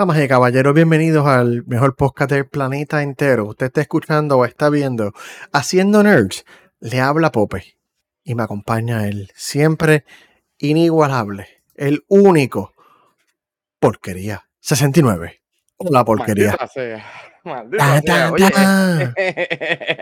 Damas y caballeros, bienvenidos al mejor podcast del planeta entero. Usted está escuchando o está viendo Haciendo Nerds. Le habla Pope y me acompaña él, siempre inigualable, el único porquería 69. Hola porquería. Maldita sea, maldita sea, Oye,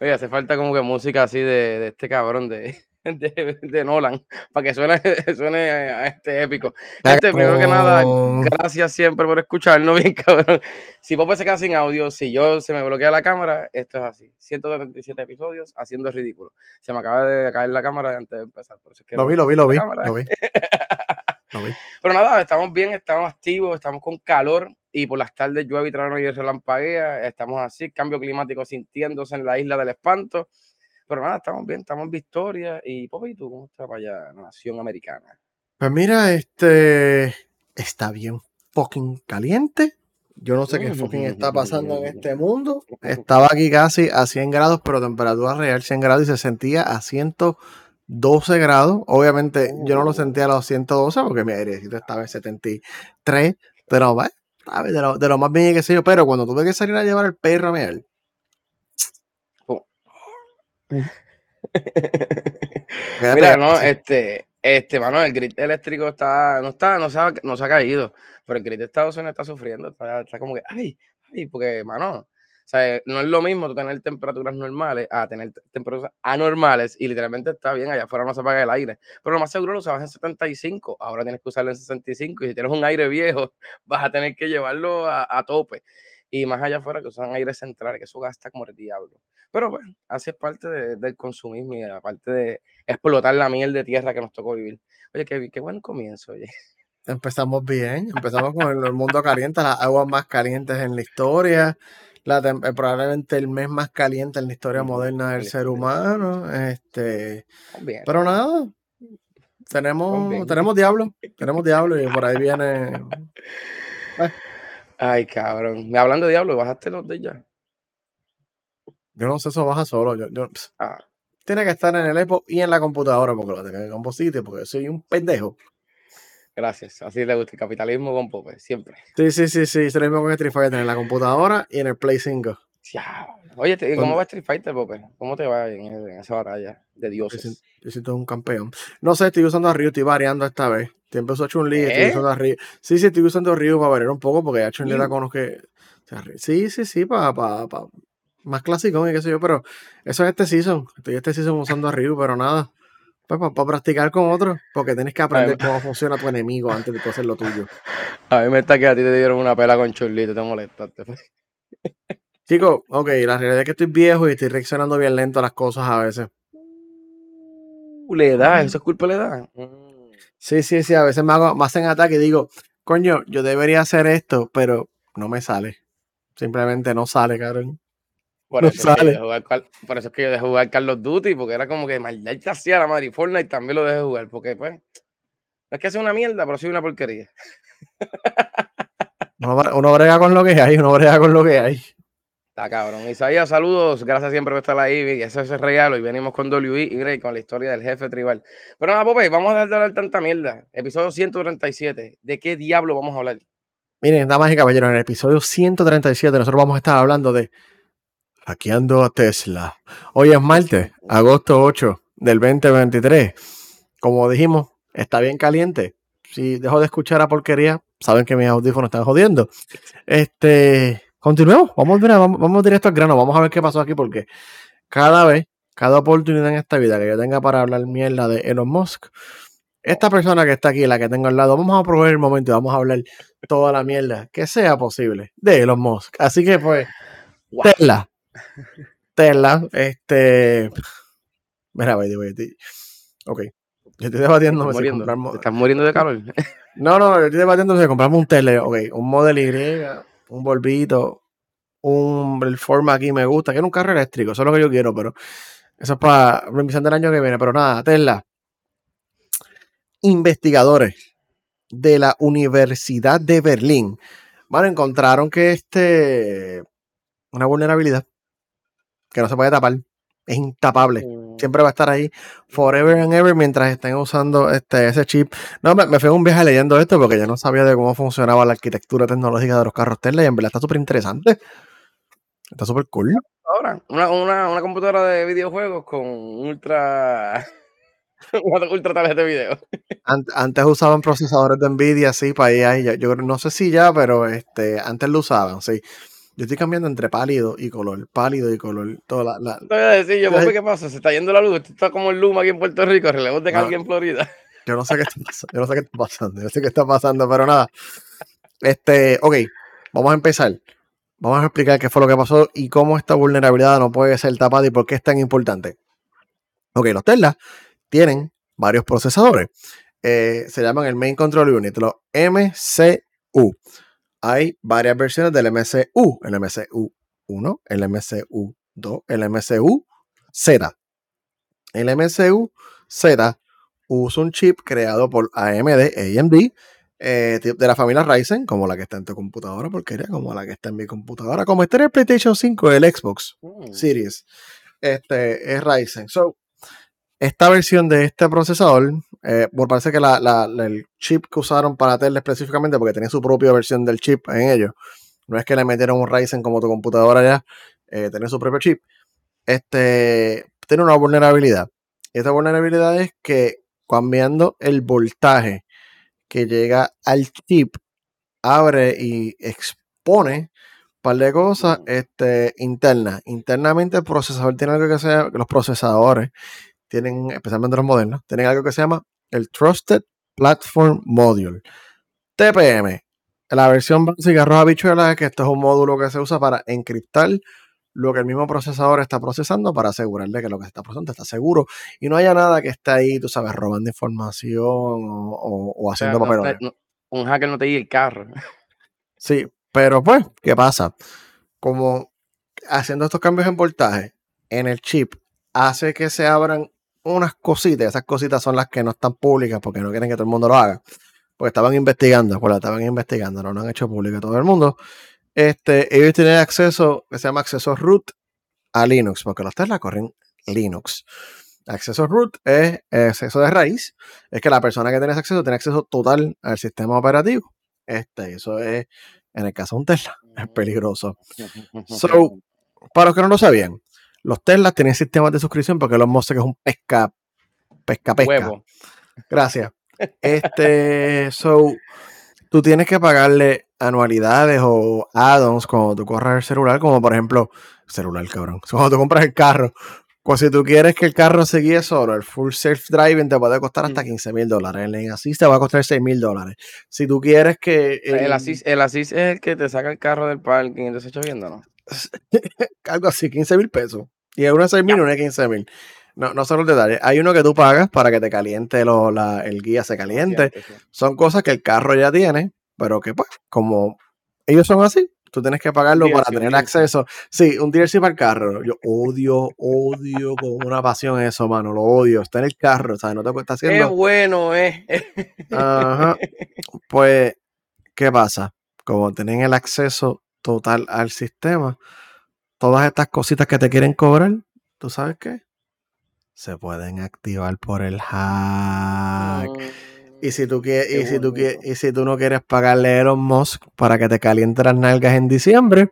oye, hace falta como que música así de, de este cabrón de, de, de Nolan para que suene, suene a este épico. Este, primero que nada, gracias siempre por escucharnos, bien cabrón. Si Pope se queda sin audio, si yo se me bloquea la cámara, esto es así. 137 episodios haciendo el ridículo. Se me acaba de caer la cámara antes de empezar. Por eso es que Lo vi, lo vi, lo vi. Lo vi, lo vi. Pero nada, estamos bien, estamos activos, estamos con calor y por las tardes llueve y trueno y relampaguea. Estamos así, cambio climático sintiéndose en la isla del espanto. Pero nada, estamos bien, estamos en victoria. Y Pope, ¿y tú cómo estás para allá, nación americana? Pues mira, este está bien fucking caliente. Yo no sé qué fucking está pasando en este mundo. Estaba aquí casi a 100 grados, pero temperatura real 100 grados y se sentía a 112 grados. Obviamente yo no lo sentía a los 112 porque mi airecito estaba en 73. Pero ¿sabes? De lo, de lo más bien que sé yo. Pero cuando tuve que salir a llevar el perro a Oh. Fíjate Mira, no, este, este, mano, el grid eléctrico está, no está, no se ha, no se ha caído, pero el grid de Estados Unidos está sufriendo, está, está como que, ay, ay, porque, mano, o sea, no es lo mismo tener temperaturas normales a tener te- temperaturas anormales y literalmente está bien, allá afuera no se apaga el aire, pero lo más seguro lo usabas en 75, ahora tienes que usarlo en 65 y si tienes un aire viejo vas a tener que llevarlo a, a tope. Y más allá afuera que usan aire central, que eso gasta como el diablo. Pero bueno, así es parte de- del consumismo y aparte de explotar la miel de tierra que nos tocó vivir. Oye, qué, qué buen comienzo, oye. Empezamos bien, empezamos con el, el mundo caliente, las aguas más calientes en la historia, la eh, probablemente el mes más caliente en la historia moderna del ser humano. Este, bien, pero nada, tenemos, bien. tenemos diablo, tenemos diablo y por ahí viene. eh, Ay, cabrón. Hablando de diablo, bajaste los de ya. Yo no sé, eso baja solo. Yo, yo- Ah, tiene que estar en el Epo y en la computadora porque lo tengo en un sitio, porque soy un pendejo. gracias. Así le gusta el capitalismo con Pope, siempre. Sí, sí, sí, sí, es lo mismo con Street Fighter en la computadora y en el Play 5. Diablo. Oye, ¿cómo va Street Fighter, Pope? ¿Cómo te va en, en esa batalla de Yo dioses? siento, yo siento un campeón. No sé, estoy usando a Ryu, estoy variando esta vez. Siempre uso a Chun-Li, estoy ¿Eh? usando a Ryu. Sí, sí, estoy usando a Ryu para variar un poco, porque ya Chun-Li la conozco. que- o sea, sí, sí, sí, para pa, pa- más clásico y qué sé yo, pero eso es este season. Estoy este season usando a Ryu, pero nada. Pues para practicar con otro, porque tienes que aprender cómo funciona tu enemigo antes de tú hacer lo tuyo. a mí me está que a ti te dieron una pela con Churlito, te molestaste. Chicos, ok, la realidad es que estoy viejo y estoy reaccionando bien lento a las cosas a veces. Uh, Le da, eso es culpa le da. Sí, sí, sí, a veces me, hago, me hacen ataque y digo, coño, yo debería hacer esto, pero no me sale. Simplemente no sale, cabrón. Por No eso, es que yo dejé jugar, Cal- por eso es que yo dejé jugar Call of Duty, porque era como que maldita hacía la madre y Fortnite también lo dejé jugar, porque pues, no es que sea una mierda, pero soy una porquería. Uno, bre- uno brega con lo que hay, uno brega con lo que hay. Está cabrón. Isaías, saludos. Gracias siempre por estar ahí. Y eso es el regalo. Y venimos con WI y Grey con la historia del jefe tribal. Pero nada, Pope, vamos a dejar de hablar tanta mierda. Episodio 137. ¿De qué diablo vamos a hablar? Miren, damas y caballeros, en el episodio 137 nosotros vamos a estar hablando de hackeando a Tesla. Hoy es martes, agosto 8 del 2023. Como dijimos, está bien caliente. Si dejo de escuchar a porquería, saben que mis audífonos están jodiendo. Este, continuemos. Vamos, mira, vamos, vamos directo al grano. Vamos a ver qué pasó aquí porque cada vez, cada oportunidad en esta vida que yo tenga para hablar mierda de Elon Musk, esta persona que está aquí, la que tengo al lado, vamos a probar el momento y vamos a hablar toda la mierda que sea posible de Elon Musk. Así que pues, Wow. Tesla. Tesla, este. Mira, baby, baby. Ok. Yo estoy ¿Te debatiendo estás muriendo? comprar. ¿Te mo- estás muriendo de calor? No, no, yo estoy debatiendo si comprarme un Tesla. Ok, un Model Y, un Volvito, un. El Forma aquí me gusta. Quiero un carro eléctrico, eso es lo que yo quiero, pero. Eso es para revisión del año que viene. Pero nada, Tesla. Investigadores de la Universidad de Berlín. Bueno, encontraron que este. Una vulnerabilidad que no se puede tapar. Es intapable. siempre va a estar ahí forever and ever mientras estén usando este, ese chip. No, me, me fui un viaje leyendo esto porque yo no sabía de cómo funcionaba la arquitectura tecnológica de los carros Tesla y en verdad está súper interesante. Está súper cool. Ahora, una, una, una computadora de videojuegos con ultra ultra tarjeta de video. Antes usaban procesadores de Nvidia, sí, para ahí. Yo, yo no sé si ya, pero este, antes lo usaban, sí. Yo estoy cambiando entre pálido y color, pálido y color. Toda la, Te voy a decir, yo, ¿qué pasa? Se está yendo la luz, esto está como el Luma aquí en Puerto Rico, relevo de alguien en Florida. Yo no sé qué está pasando, yo no sé qué está pasando, yo no sé qué está pasando, pero nada. Este, ok, vamos a empezar. Vamos a explicar qué fue lo que pasó y cómo esta vulnerabilidad no puede ser tapada y por qué es tan importante. Ok, los Tesla tienen varios procesadores. Eh, se llaman el Main Control Unit, los MCU. Hay varias versiones del MCU, el MCU 1, el MCU 2, el MCU Z. El MCU Z usa un chip creado por AMD, AMD, eh, de la familia Ryzen, como la que está en tu computadora, porque era como la que está en mi computadora, como este en el PlayStation 5, el Xbox mm. Series. Este es Ryzen. So, esta versión de este procesador, eh, por parece que el chip que usaron para Tesla específicamente, porque tenía su propia versión del chip en ellos, no es que le metieron un Ryzen como tu computadora ya, eh, tiene su propio chip, este, tiene una vulnerabilidad. Y esta vulnerabilidad es que cambiando el voltaje que llega al chip, abre y expone un par de cosas este, internas. Internamente el procesador tiene algo que sea, los procesadores tienen, especialmente los modernos, tienen algo que se llama el Trusted Platform Module. TPM, la versión básica roja bichuela es que esto es un módulo que se usa para encriptar lo que el mismo procesador está procesando para asegurarle que lo que se está procesando está seguro y no haya nada que esté ahí, tú sabes, robando información o, haciendo papel. un hacker no te diga el carro. Sí, pero pues, ¿qué pasa? Como haciendo estos cambios en voltaje en el chip hace que se abran unas cositas, esas cositas son las que no están públicas porque no quieren que todo el mundo lo haga. Porque estaban investigando, pues estaban investigando, no lo han hecho público a todo el mundo. Este, ellos tienen acceso, que se llama acceso root a Linux, porque los Tesla corren Linux. Acceso root es acceso de raíz, es que la persona que tiene ese acceso tiene acceso total al sistema operativo. Este, eso es, en el caso de un Tesla, es peligroso. So, para los que no lo sabían, los Teslas tienen sistemas de suscripción porque los Musk es un pesca, pesca, pesca. Gracias. Este, so, tú tienes que pagarle anualidades o add-ons cuando tú corras el celular, como por ejemplo, celular, cabrón. Cuando tú compras el carro, pues si tú quieres que el carro se guíe solo, el full self-driving te puede costar hasta 15 mil dólares. El Assist te va a costar 6 mil dólares. Si tú quieres que. El, el, assist, el Assist es el que te saca el carro del parking te echa viendo, ¿no? algo así, 15 mil pesos. Y es una 6 mil, una 15 mil. No, no son los detalles. Hay uno que tú pagas para que te caliente, lo, la, el guía se caliente. Son cosas que el carro ya tiene, pero que pues, como ellos son así, tú tienes que pagarlo para tener acceso. Sí, un DLC para el carro. Yo odio, odio con una pasión eso, mano. Lo odio. Está en el carro, ¿sabes? No te está haciendo. Qué bueno, eh. Ajá. Pues, ¿qué pasa? Como tienen el acceso total al sistema, todas estas cositas que te quieren cobrar, ¿tú sabes qué? Se pueden activar por el hack. y si tú quieres, y si tú quieres, y si tú no quieres pagarle a Elon Musk para que te caliente las nalgas en diciembre,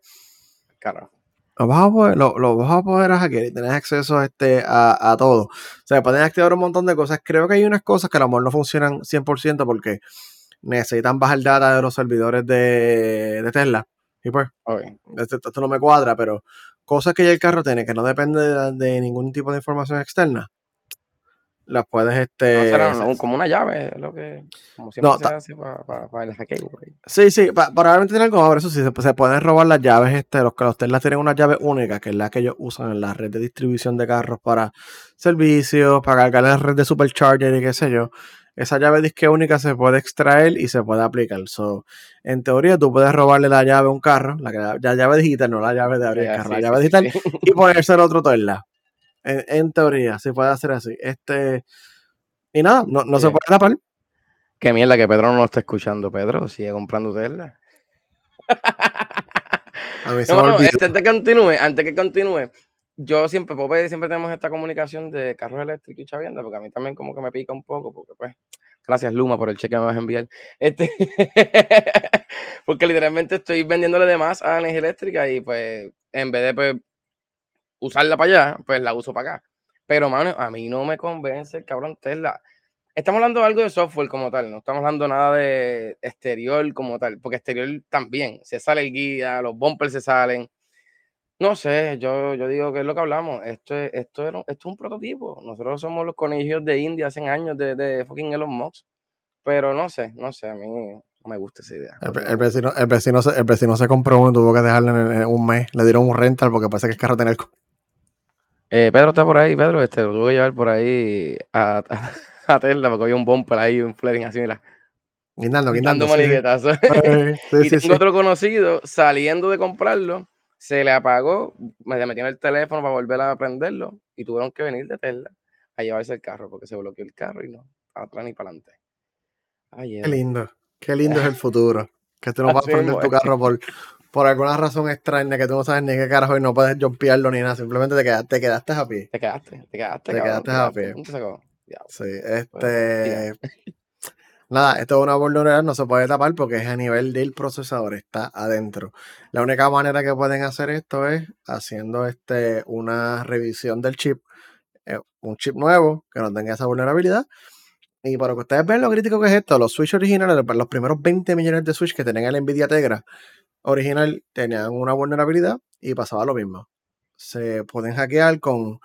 Lo vas a poder, lo, vas a poder hackear y tenés acceso este, a, a, todo. O sea, pueden activar un montón de cosas. Creo que hay unas cosas que a lo mejor no funcionan 100% porque necesitan bajar data de los servidores de, de Tesla. Y pues, esto, no me cuadra, pero cosas que ya el carro tiene que no depende de, ningún tipo de información externa, las puedes este como una llave lo que como siempre se hace para, el hackeo sí sí probablemente tienen algo ahora eso sí se, pueden robar las llaves este los que los Tesla tienen una llave única que es la que ellos usan en la red de distribución de carros para servicios para cargar la red de supercharger y qué sé yo esa llave disque única se puede extraer y se puede aplicar. So, en teoría, tú puedes robarle la llave a un carro, la, llave digital, no la llave de abrir el carro, la llave digital, y ponerse el otro Tesla. En, en, teoría, se puede hacer así. Este, y nada, no, no se puede tapar. Qué mierda que Pedro no lo está escuchando, Pedro. Sigue comprando Tesla. A mí se este, antes que continúe, antes que continúe, yo siempre, Pope, siempre tenemos esta comunicación de carros eléctricos y chavienda, porque a mí también como que me pica un poco, porque pues, gracias Luma por el cheque que me vas a enviar. Este, porque literalmente estoy vendiéndole de más a energía eléctrica y pues en vez de pues, usarla para allá, pues la uso para acá. Pero, mano, a mí no me convence cabrón Tesla. Estamos hablando de algo de software como tal, no estamos hablando nada de exterior como tal, porque exterior también, se sale el guía, los bumpers se salen. No sé, yo, yo digo que es lo que hablamos, esto es, esto, esto es un prototipo, nosotros somos los conejos de India hace años de, de fucking Elon Musk, pero no sé, no sé, a mí no me gusta esa idea. El, vecino, el, vecino, el vecino se compró uno, tuvo que dejarlo en, un mes, le dieron un rental porque parece que es carro tener... Eh, Pedro está por ahí, Pedro, este, lo tuve que llevar por ahí a, a, Tesla porque había un bumper ahí, un flaring así, mira. Guindando, guindando. Sí. y tengo otro conocido saliendo de comprarlo, se le apagó, me metió en el teléfono para volver a prenderlo y tuvieron que venir de Tesla a llevarse el carro porque se bloqueó el carro y no, atrás ni para adelante. qué lindo, qué lindo es el futuro. Que tú no vas a prender tu carro por, por alguna razón extraña que tú no sabes ni qué carajo y no puedes jumpearlo ni nada, simplemente te quedaste, te quedaste a pie. Te quedaste, te quedaste. Te quedaste a pie. Sí, este. Nada, esto es una vulnerabilidad, no se puede tapar porque es a nivel del procesador, está adentro. La única manera que pueden hacer esto es haciendo este, una revisión del chip, eh, un chip nuevo que no tenga esa vulnerabilidad. Y para que ustedes vean lo crítico que es esto, los Switch originales, los primeros 20 millones de Switch que tenían el Nvidia Tegra, original tenían una vulnerabilidad y pasaba lo mismo. Se pueden hackear con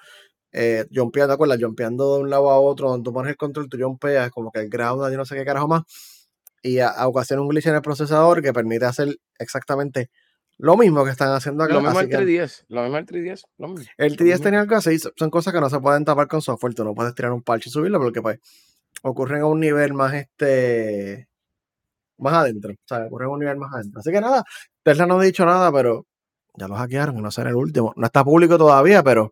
eh, jumpeando, ¿te acuerdas? Jumpeando de un lado a otro, donde tú pones el control, tú jumpeas como que el ground, yo no sé qué carajo más, y a, a ocasiona un glitch en el procesador que permite hacer exactamente lo mismo que están haciendo acá. Lo mismo el 3DS, lo mismo el 3DS, lo mismo. El 3DS tenía algo así, son cosas que no se pueden tapar con software, tú no puedes tirar un parche y subirlo porque pues ocurren a un nivel más este más adentro, o sea, ocurren a un nivel más adentro. Así que nada, Tesla no ha dicho nada, pero ya lo hackearon y no será el último. No está público todavía, pero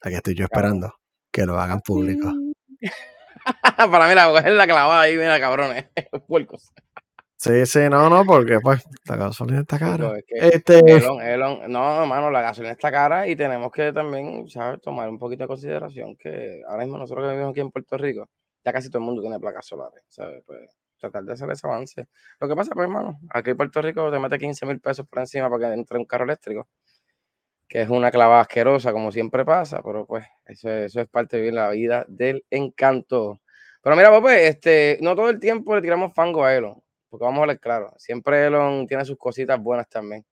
aquí estoy yo esperando que lo hagan público. Para mí, la coger la clavada ahí, mira, cabrones, puercos. Sí, sí, no, no, porque pues la gasolina está cara. este... no, hermano, la gasolina está cara y tenemos que también, ¿sabes? Tomar un poquito de consideración que ahora mismo nosotros que vivimos aquí en Puerto Rico, ya casi todo el mundo tiene placas solares, ¿sabes? Pues tratar de hacer ese avance. Lo que pasa, pues, hermano, aquí en Puerto Rico te mete 15 mil pesos por encima para que entre un carro eléctrico, que es una clavada asquerosa, como siempre pasa, pero pues eso, eso es parte de la vida del encanto. Pero mira, pues, este, no todo el tiempo le tiramos fango a Elon, porque vamos a ver claro, siempre Elon tiene sus cositas buenas también.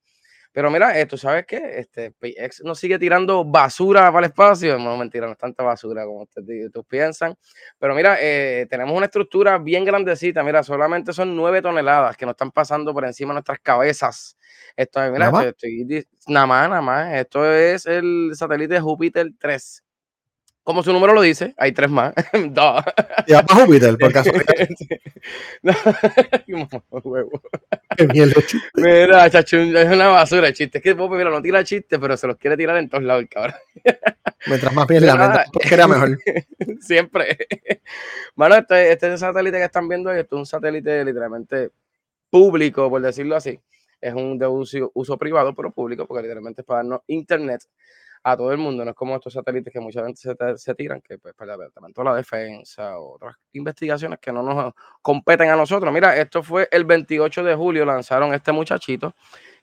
Pero mira, esto, ¿sabes qué? Este, SpaceX nos sigue tirando basura para el espacio. No, mentira, no es tanta basura como ustedes, piensan. Pero mira, eh, tenemos una estructura bien grandecita. Mira, solamente son nueve toneladas que nos están pasando por encima de nuestras cabezas. Esto, mira, ¿Nada estoy, nada más, nada más. Esto es el satélite Júpiter 3 como su número lo dice, hay tres más. Dos. Y a Júpiter, por caso. Mira, chacho, es una basura el chiste. Es que Pope, mira, no tira chiste, pero se los quiere tirar en todos lados, cabrón. Mientras más bien la porque era mejor. Siempre. Bueno, este, este satélite que están viendo esto es un satélite literalmente público, por decirlo así. Es un de uso, uso privado, pero público, porque literalmente es para darnos internet a todo el mundo. No es como estos satélites que mucha gente se, tiran, que pues para el Departamento de la Defensa otras investigaciones que no nos competen a nosotros. Mira, esto fue el 28 de julio, lanzaron este muchachito.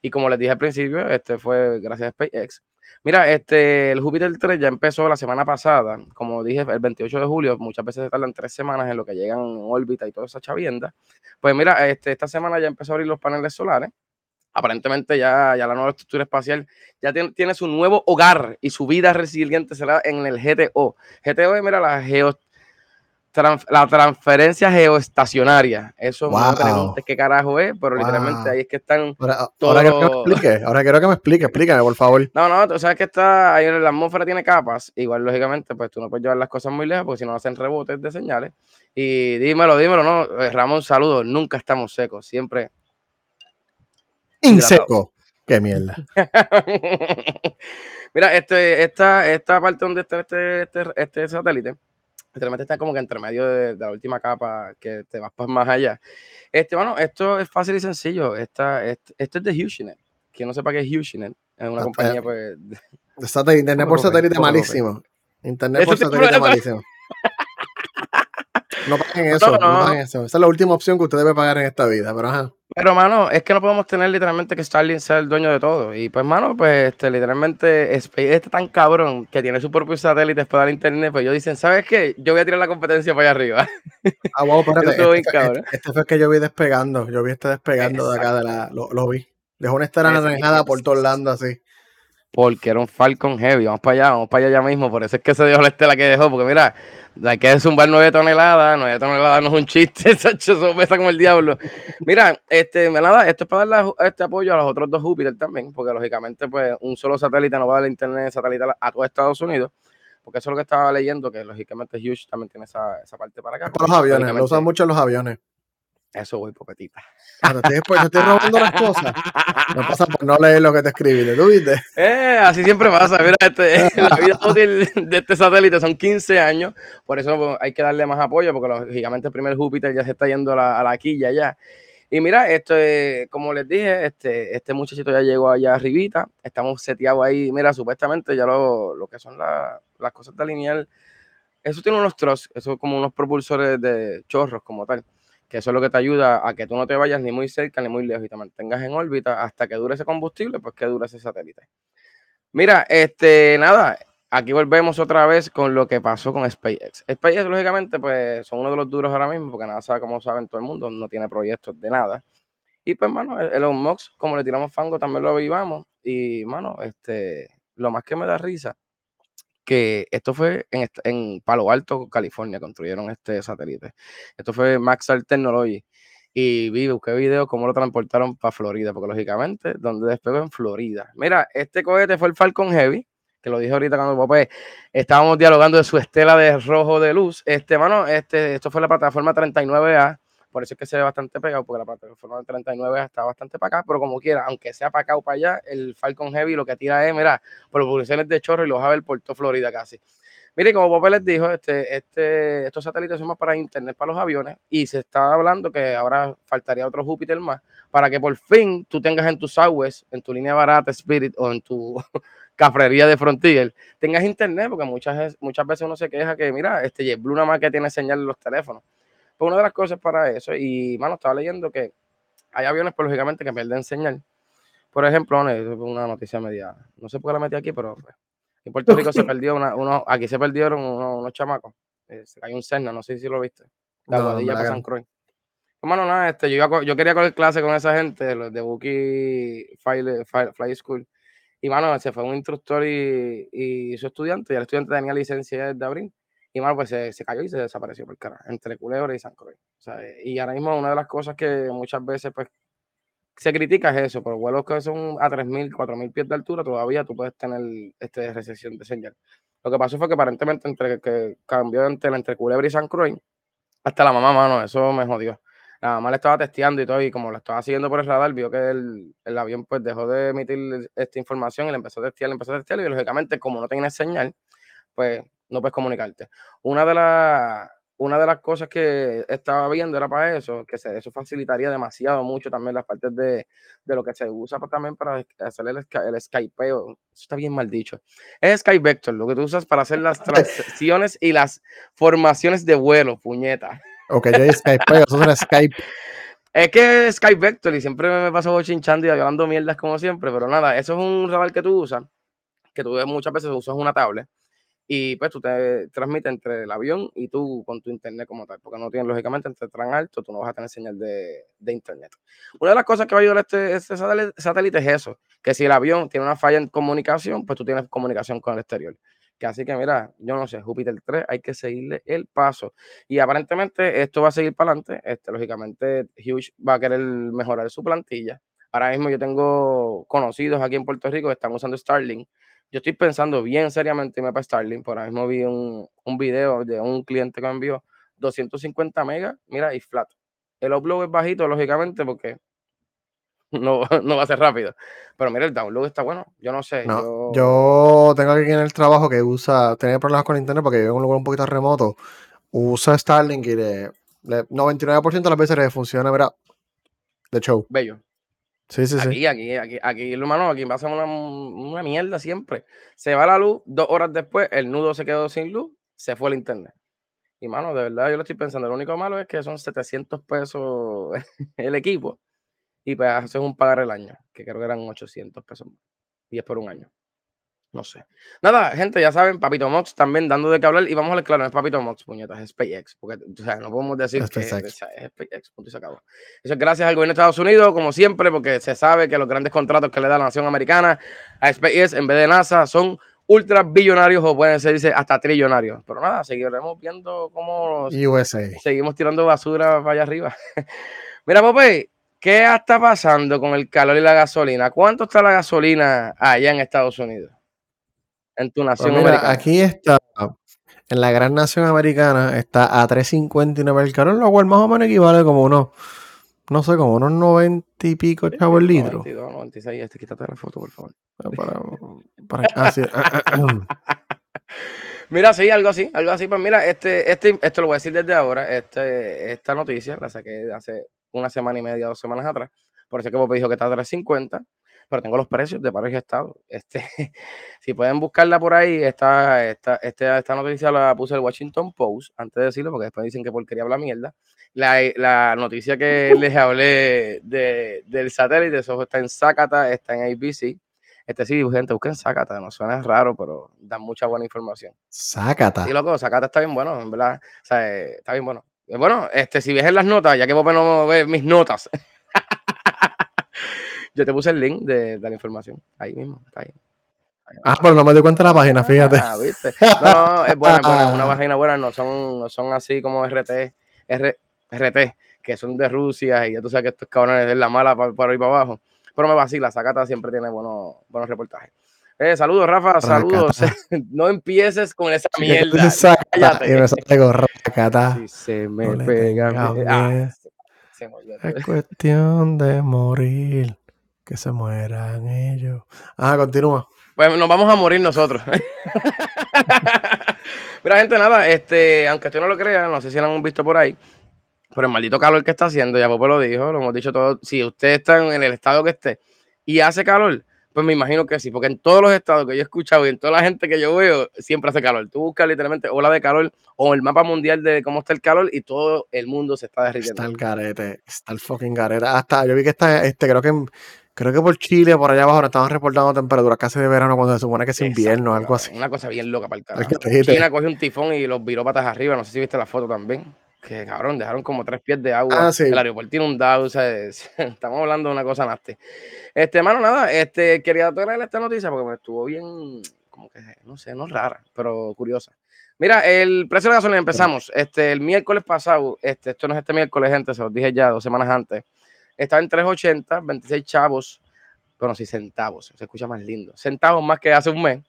Y como les dije al principio, este fue gracias a SpaceX. Mira, este, el Júpiter 3 ya empezó la semana pasada, como dije, el 28 de julio, muchas veces se tardan tres semanas en lo que llegan en órbita y toda esa chavienda. Pues mira, este, esta semana ya empezó a abrir los paneles solares aparentemente ya, ya la nueva estructura espacial ya tiene, tiene, su nuevo hogar y su vida resiliente será en el GTO. GTO es, mira, la, geo, la transferencia geoestacionaria. Eso no me preguntes qué carajo es, pero literalmente ahí es que están ahora, ahora quiero que me explique, ahora quiero que me explique, explícame, por favor. No, no, tú sabes que está ahí en la atmósfera tiene capas, igual lógicamente, pues tú no puedes llevar las cosas muy lejos porque si no hacen rebotes de señales. Y dímelo, dímelo, no, eh, Ramón, saludos, nunca estamos secos, siempre Inseco. Qué mierda. Mira, este, esta, esta parte donde está este, este, este satélite, literalmente está como que entre medio de, la última capa que te vas más allá. Este, bueno, esto es fácil y sencillo. Esta, este, esto es de HughesNet. Quien no sepa qué es HughesNet, es una ah, compañía, pues. internet por satélite malísimo. Internet por satélite malísimo. No paguen eso, no, paguen eso. Esa es la última opción que usted debe pagar en esta vida, pero ajá. Pero, mano, es que no podemos tener literalmente que Starlink sea el dueño de todo. Y pues, mano, pues, este, literalmente, SpaceX está tan cabrón que tiene su propio satélite para dar internet. Pues ellos dicen, ¿sabes qué? Yo voy a tirar la competencia para allá arriba. Ah, wow, espérate. este, este, este, fue que yo vi despegando. Yo vi este despegando de acá, de la, lo, lo vi. Dejó una estar anaranjada por todo lado así porque era un Falcon Heavy. Vamos para allá, vamos para allá ya mismo. Por eso es que se dejó la estela que dejó. Porque mira, hay que zumbar 9 toneladas. 9 toneladas no es un chiste. Eso pesa como el diablo. Mira, este, nada, esto es para darle este apoyo a los otros dos Júpiter también. Porque lógicamente, pues, un solo satélite no va a dar internet satelital a todo Estados Unidos. Porque eso es lo que estaba leyendo, que lógicamente Hughes también tiene esa, esa parte para acá. Para los aviones, lo usan mucho los aviones. Eso voy, popetita. Cuando te, te estoy robando las cosas. No pasa por no leer lo que te escribí, ¿tú viste? Eh, así siempre pasa. Mira, este, la vida útil de este satélite son 15 años. Por eso pues, hay que darle más apoyo, porque lógicamente el primer Júpiter ya se está yendo a la, a la quilla ya. Y mira, esto como les dije, este, este muchachito ya llegó allá arribita. Estamos seteados ahí. Mira, supuestamente ya lo, lo que son las cosas de lineal. Eso tiene unos truss, eso es como unos propulsores de chorros como tal que eso es lo que te ayuda a que tú no te vayas ni muy cerca ni muy lejos y te mantengas en órbita hasta que dure ese combustible, pues que dure ese satélite. Mira, este, nada, aquí volvemos otra vez con lo que pasó con SpaceX. SpaceX, lógicamente, pues son uno de los duros ahora mismo, porque nada sabe como saben todo el mundo, no tiene proyectos de nada. Y pues, mano, el Mox, como le tiramos fango, también lo avivamos. Y, mano, este, lo más que me da risa que esto fue en, Palo Alto, California, construyeron este satélite. Esto fue Maxar Technology. Y vi, busqué video cómo lo transportaron para Florida, porque lógicamente, donde despegó en Florida. Mira, este cohete fue el Falcon Heavy, que lo dije ahorita cuando papá estábamos dialogando de su estela de rojo de luz. Este, mano, este, esto fue la plataforma 39A por eso es que se ve bastante pegado, porque la plataforma de 39 está bastante para acá, pero como quiera, aunque sea para acá o para allá, el Falcon Heavy lo que tira es, mira, propulsiones de chorro y los ver por todo Florida casi. Mire, como Popé les dijo, este, este, estos satélites son más para internet para los aviones y se está hablando que ahora faltaría otro Júpiter más para que por fin tú tengas en tu Southwest, en tu línea barata Spirit o en tu cafrería de Frontier, tengas internet, porque muchas, muchas veces uno se queja que, mira, este JetBlue nada más que tiene señal en los teléfonos. Pues una de las cosas para eso, y mano, estaba leyendo que hay aviones, pues, lógicamente, que pierden señal. Por ejemplo, una noticia media, no sé por qué la metí aquí, pero pues, en Puerto Rico se perdió una, uno, aquí se perdieron unos, chamacos. Eh, se cayó un Cerna, no sé si lo viste. La guadilla para San Croix. Hermano, pues, nada, este, yo, yo quería coger clase con esa gente, los de Buki Fly, School. Y, mano, se fue un instructor y, y, su estudiante, y el estudiante tenía licencia de abril. Y bueno, pues se, cayó y se desapareció por cara, entre Culebra y San Croix. y ahora mismo una de las cosas que muchas veces pues se critica es eso, por vuelos que son a 3.000, 4.000 pies de altura, todavía tú puedes tener este recesión de señal. Lo que pasó fue que aparentemente entre que cambió entre, entre Culebra y San Croix, hasta la mamá, mano, eso me jodió. La mamá le estaba testeando y todo, y como lo estaba siguiendo por el radar, vio que el, el avión pues dejó de emitir esta información y le empezó a testear, le empezó a testear, y lógicamente como no tenía señal, pues no puedes comunicarte. Una de, las una de las cosas que estaba viendo era para eso, que se, eso facilitaría demasiado mucho también las partes de, de lo que se usa también para hacer el, el Skypeo. Eso está bien mal dicho. Es Skype Vector, lo que tú usas para hacer las transiciones y las formaciones de vuelo, puñeta. Ok, yo Skypeo, eso es Skype. Es que es Skype Vector y siempre me paso chinchando y hablando mierdas como siempre, pero nada, eso es un radar que tú usas, que tú muchas veces usas una tablet y pues tú te transmites entre el avión y tú con tu internet como tal, porque no tienes lógicamente entre tan alto, tú no vas a tener señal de, de internet. Una de las cosas que va a ayudar este, este satélite, es eso, que si el avión tiene una falla en comunicación, pues tú tienes comunicación con el exterior. Que así que mira, yo no sé, Júpiter 3 hay que seguirle el paso. Y aparentemente esto va a seguir para adelante. Este, lógicamente, Hughes va a querer mejorar su plantilla. Ahora mismo yo tengo conocidos aquí en Puerto Rico que están usando Starlink yo estoy pensando bien seriamente irme para Starlink. Por ahí mismo vi un, un video de un cliente que me envió 250 megas, mira, y flat. El upload es bajito, lógicamente, porque no, no va a ser rápido. Pero mira, el download está bueno. Yo no sé. yo... tengo aquí en el trabajo que usa, tenía problemas con internet porque vivo en un lugar un poquito remoto. Usa Starlink y de, 99% de las veces le funciona, mira, de show. Bello. Sí, sí, sí. Aquí, aquí, aquí, aquí, hermano, aquí pasa una, una mierda siempre. Se va la luz, dos horas después, el nudo se quedó sin luz, se fue el internet. Y, mano, de verdad, yo lo estoy pensando. Lo único malo es que son 700 pesos el equipo. Y pues haces un pagar el año, que creo que eran 800 pesos. Y es por un año. No sé. Nada, gente, ya saben, Papito Mox también dando de qué hablar. Y vamos a ver, claro, no es Papito Mox, puñetas, es SpaceX. Porque, o sea, no podemos decir Es que es, SpaceX. es SpaceX, punto y se acabó. Eso es gracias al gobierno de Estados Unidos, como siempre, porque se sabe que los grandes contratos que le da la nación americana a SpaceX en vez de NASA son ultra billonarios o pueden ser dice, hasta trillonarios. Pero nada, seguiremos viendo cómo USA. seguimos tirando basura para allá arriba. Mira, Popey, ¿qué está pasando con el calor y la gasolina? ¿Cuánto está la gasolina allá en Estados Unidos? En tu Pues nación mira, americana. aquí está, en la gran nación americana, está a 3.59 el calor, lo cual más o menos equivale como unos, no sé, como unos 90 y pico chavos el litro. 92, 96, este, quítate la foto, por favor. Para, para- ah, sí. Mira, sí, algo así, algo así. Pues mira, este, este, esto lo voy a decir desde ahora. Este, esta noticia la saqué hace una semana y media, dos semanas atrás. Por eso es que Popeye dijo que está a 350, pero tengo los precios de varios estados. Este, si pueden buscarla por ahí, esta, esta, este- esta noticia la puse el Washington Post, antes de decirlo, porque después dicen que porquería habla mierda. La, la noticia que les hablé de, del satélite, eso está en Zacata, está en ABC. Este sí, gente, busquen Zacata, no suena raro, pero dan mucha buena información. Sácata. Y loco, Zacata está bien bueno, en verdad. O sea, está bien bueno. Bueno, este, si ves en las notas, ya que Pope no ve mis notas, yo te puse el link de, de la información. Ahí mismo, está ahí. Ah, pero no me di cuenta de la página, fíjate. Ah, ¿viste? No, no, es buena, es buena, una página buena, no son, no son así como RT, R- RT, que son de Rusia y ya tú sabes que estos cabrones es la mala para, para ir para abajo. Pero me vacila, Zacata siempre tiene buenos, buenos reportajes. Eh, saludos, Rafa, saludos. no empieces con esa mierda. Cállate. y me sale con Rácata. Si se me No pega. ah, se- se. Es cuestión de morir. Que se mueran ellos. Ah, continúa. Pues nos vamos a morir nosotros. Mira, gente, nada, este, aunque usted no lo crea, no sé si lo han visto por ahí, pero el maldito calor que está haciendo, ya Popo lo dijo, lo hemos dicho todos, si usted está en el estado que esté y hace calor, pues me imagino que sí, porque en todos los estados que yo he escuchado y en toda la gente que yo veo, siempre hace calor. Tú buscas literalmente ola de calor o el mapa mundial de cómo está el calor y todo el mundo se está derritiendo. Está el garete. Está el fucking garete. Hasta yo vi que está, este, creo que en- creo que por Chile, por allá abajo, nos estaban reportando temperaturas casi de verano cuando se supone que es invierno o algo así. Una cosa bien loca para el carajo. China cogió un tifón y los viró patas arriba. No sé si viste la foto también. Que cabrón, dejaron como tres pies de agua. Ah, sí. El aeropuerto inundado. O sea, es- estamos hablando de una cosa nasty. Este, mano, nada, este, quería traer esta noticia porque me estuvo bien, como que, no sé, no rara, pero curiosa. Mira, el precio de la gasolina empezamos. Este, el miércoles pasado, este, esto no es este miércoles, gente, se los dije ya dos semanas antes. Estaba en 3.80, 26 chavos, bueno, sí, centavos, se escucha más lindo. Centavos más que hace un mes.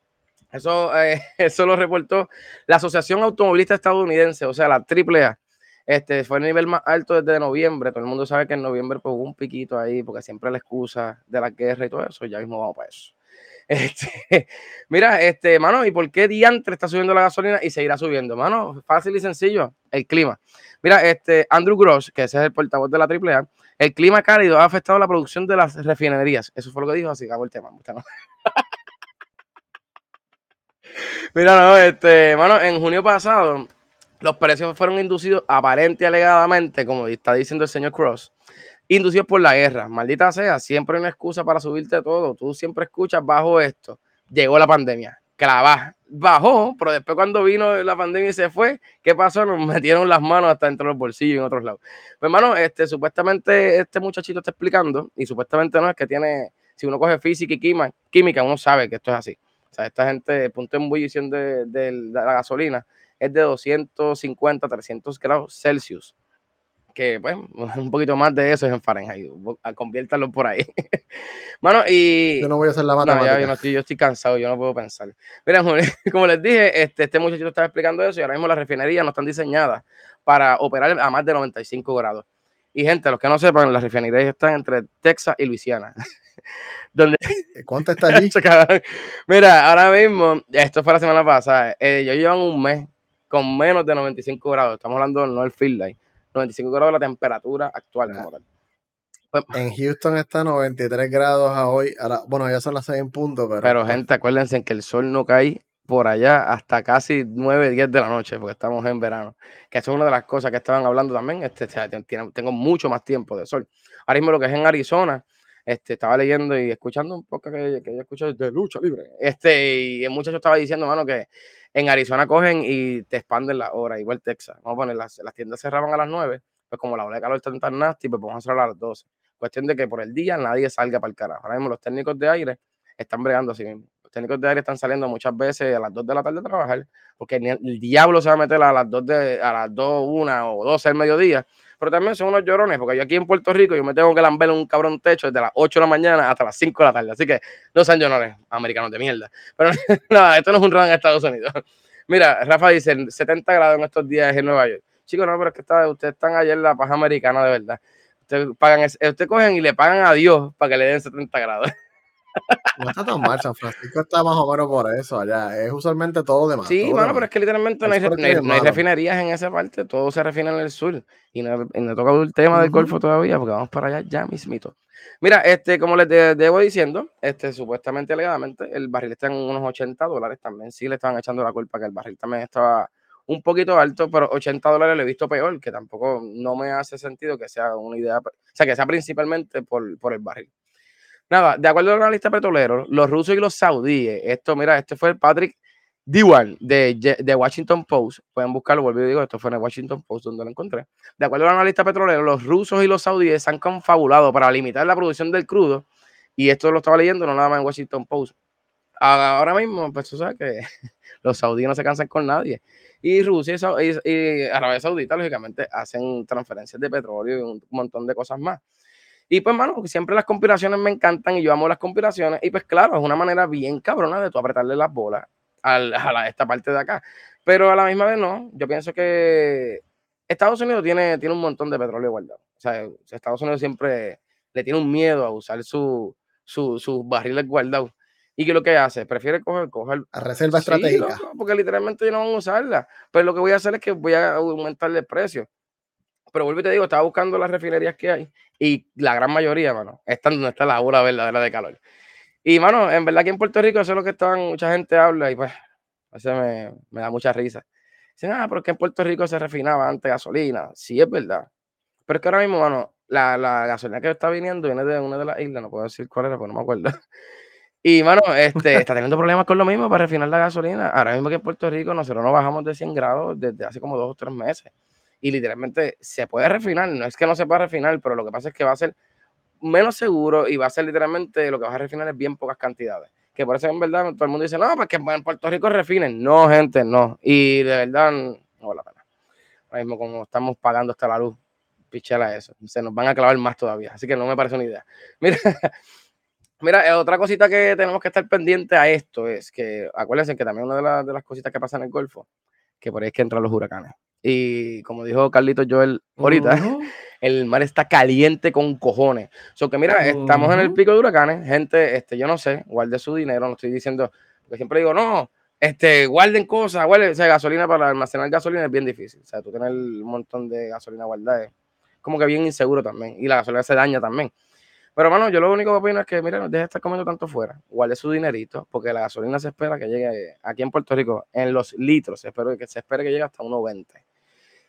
Eso, eh, eso lo reportó la Asociación Automovilista Estadounidense, o sea, la AAA. Este, fue el nivel más alto desde noviembre. Todo el mundo sabe que en noviembre pues, hubo un piquito ahí, porque siempre la excusa de la guerra y todo eso. Ya mismo vamos para eso. Este, mira, este, mano, ¿y por qué diantre está subiendo la gasolina y seguirá subiendo? Mano, fácil y sencillo, el clima. Mira, este, Andrew Gross, que ese es el portavoz de la AAA, el clima cálido ha afectado la producción de las refinerías. Eso fue lo que dijo, así que acabó el tema. Mira, no, este, mano, en junio pasado, los precios fueron inducidos aparente y alegadamente, como está diciendo el señor Cross, inducidos por la guerra. Maldita sea, siempre hay una excusa para subirte todo. Tú siempre escuchas bajo esto. Llegó la pandemia, clavá, bajó, pero después cuando vino la pandemia y se fue, ¿qué pasó? Nos metieron las manos hasta dentro de los bolsillos y en otros lados. Pues, hermano, este, supuestamente este muchachito está explicando, y supuestamente no es que tiene, si uno coge física y química, química uno sabe que esto es así. O sea, esta gente, el punto de ebullición de, de la gasolina es de 250, 300 grados Celsius. Que, pues, un poquito más de eso es en Fahrenheit. Conviértalo por ahí. Mano, y. Yo no voy a hacer la No, matemática. ya, yo, no estoy, yo estoy cansado, yo no puedo pensar. Mira, como, les dije, este, este muchachito estaba explicando eso y ahora mismo las refinerías no están diseñadas para operar a más de 95 grados. Y gente, los que no sepan, las refinerías están entre Texas y Luisiana. donde ¿Cuánto está allí? Mira, ahora mismo, esto fue la semana pasada, eh, ellos llevan un mes con menos de 95 grados. Estamos hablando no el field light, 95 grados la temperatura actual. Ah. como tal. Pues en Houston está 93 grados a hoy. Bueno, ya son las 6 en punto, pero. Pero, pues gente, acuérdense que el sol no cae por allá hasta casi 9, 10 de la noche, porque estamos en verano. Que eso es una de las cosas que estaban hablando también. Este, tengo mucho más tiempo de sol. Ahora mismo lo que es en Arizona, este, estaba leyendo y escuchando un poco que, que yo escucho de lucha libre. Este, y el muchacho estaba diciendo, mano, que en Arizona cogen y te expanden la hora, igual Texas. Vamos a poner, las, las tiendas cerraban a las 9, pues como la ola de calor está tan nasty, pues vamos a cerrar a las 12. Cuestión de que por el día nadie salga para el carajo. Ahora mismo los técnicos de aire están bregando así mismo técnicos de aire están saliendo muchas veces a las 2 de la tarde a trabajar, porque el diablo se va a meter a las 2, de, a las 2, 1 o 12 del mediodía, pero también son unos llorones, porque yo aquí en Puerto Rico yo me tengo que lamber un cabrón techo desde las 8 de la mañana hasta las 5 de la tarde, así que no sean llorones, americanos de mierda. Pero no, esto no es un rol en Estados Unidos. Mira, Rafa dice 70 grados en estos días en Nueva York. Chicos, no, pero es que ustedes están ayer en la paja americana de verdad. Ustedes, pagan, ustedes cogen y le pagan a Dios para que le den 70 grados. No está tan mal, San Francisco está más o menos por eso allá. Es usualmente todo de más. Sí, bueno, pero es que literalmente no hay, refinerías en esa parte, todo se refina en el sur. Y no, he tocado el tema del Golfo todavía, porque vamos para allá ya mismito. Mira, este, como les debo diciendo, este, supuestamente, alegadamente, el barril está en unos 80 dólares también. Sí le estaban echando la culpa que el barril también estaba un poquito alto, pero 80 dólares lo he visto peor, que tampoco no me hace sentido que sea una idea, o sea, que sea principalmente por, por el barril. Nada, de acuerdo a los analistas petroleros, los rusos y los saudíes, esto, mira, este fue el Patrick Dewan de, de Washington Post, pueden buscarlo, vuelvo y digo, esto fue en el Washington Post donde lo encontré. De acuerdo a los analistas petroleros, los rusos y los saudíes se han confabulado para limitar la producción del crudo, y esto lo estaba leyendo no nada más en Washington Post. Ahora mismo, pues tú sabes que los saudíes no se cansan con nadie. Y Rusia y, y Arabia Saudita, lógicamente, hacen transferencias de petróleo y un montón de cosas más. Y pues, mano, siempre las conspiraciones me encantan y yo amo las conspiraciones. Y pues, claro, es una manera bien cabrona de tú apretarle las bolas a, la, esta parte de acá. Pero a la misma vez, no. Yo pienso que Estados Unidos tiene, tiene un montón de petróleo guardado. O sea, Estados Unidos siempre le tiene un miedo a usar sus su, barriles guardados. ¿Y qué es lo que hace? Prefiere coger, coger a reserva estratégica. porque literalmente yo no van a usarla. Pero lo que voy a hacer es que voy a aumentarle el precio. Pero vuelvo y te digo, estaba buscando las refinerías que hay y la gran mayoría, mano, están donde está la hora verdadera de calor. Y, mano, en verdad que en Puerto Rico eso es lo que están, mucha gente habla y pues, eso me, me da mucha risa. Dicen, ah, porque en Puerto Rico se refinaba antes gasolina. Sí, es verdad. Pero es que ahora mismo, mano, la, la gasolina que está viniendo viene de una de las islas, no puedo decir cuál era, porque no me acuerdo. Y, mano, este, está teniendo problemas con lo mismo para refinar la gasolina. Ahora mismo que en Puerto Rico nosotros no bajamos de 100 grados desde hace como dos o tres meses y literalmente se puede refinar. No es que no se pueda refinar, pero lo que pasa es que va a ser menos seguro y va a ser literalmente lo que vas a refinar es bien pocas cantidades. Que por eso en verdad todo el mundo dice, no, pues que en Puerto Rico refinen. No, gente, no. Y de verdad, no vale la pena. Ahora mismo, como estamos pagando hasta la luz, pichela eso. Se nos van a clavar más todavía. Así que no me parece una idea. Mira, mira, eh, otra cosita que tenemos que estar pendiente a esto es que, acuérdense que también una de, de las cositas que pasan en el Golfo, que por ahí es que entran los huracanes. Y como dijo Carlito Joel ahorita, el mar está caliente con cojones. So que mira, estamos en el pico de huracanes, gente, este, yo no sé, guarde su dinero, no estoy diciendo, porque siempre digo, no, este, guarden cosas, guarden, o sea, gasolina para almacenar gasolina es bien difícil. O sea, tú tener un montón de gasolina guardada es como que bien inseguro también. Y la gasolina se daña también. Pero, bueno, yo lo único que opino es que, mira, deje de estar comiendo tanto fuera. Guarde su dinerito, porque la gasolina se espera que llegue aquí en Puerto Rico, en los litros, espero que se espere que llegue hasta 1.20.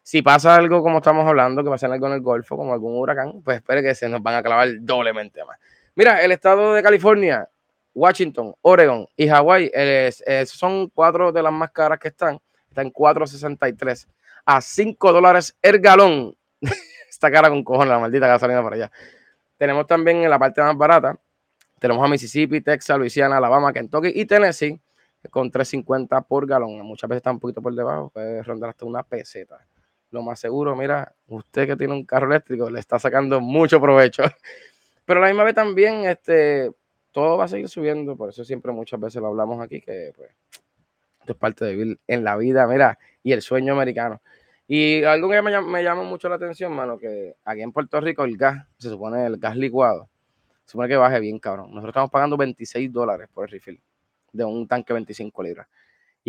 Si pasa algo como estamos hablando, que pasa algo en el Golfo, como algún huracán, pues espere que se nos van a clavar doblemente más. Mira, el estado de California, Washington, Oregon y Hawái, son cuatro de las más caras que están. Están en 4.63 a 5 dólares el galón. Está cara con cojones la maldita gasolina para allá. Tenemos también en la parte más barata, tenemos a Mississippi, Texas, Louisiana, Alabama, Kentucky y Tennessee con 3.50 por galón. Muchas veces está un poquito por debajo, puede rondar hasta una peseta. Lo más seguro, mira, usted que tiene un carro eléctrico le está sacando mucho provecho. Pero a la misma vez también, este, todo va a seguir subiendo, por eso siempre muchas veces lo hablamos aquí, que pues, esto es parte de vivir en la vida, mira, y el sueño americano. Y algo que me, me llama mucho la atención, mano, que aquí en Puerto Rico el gas, se supone el gas licuado, se supone que baje bien, cabrón. Nosotros estamos pagando 26 dólares por el refill de un tanque 25 libras.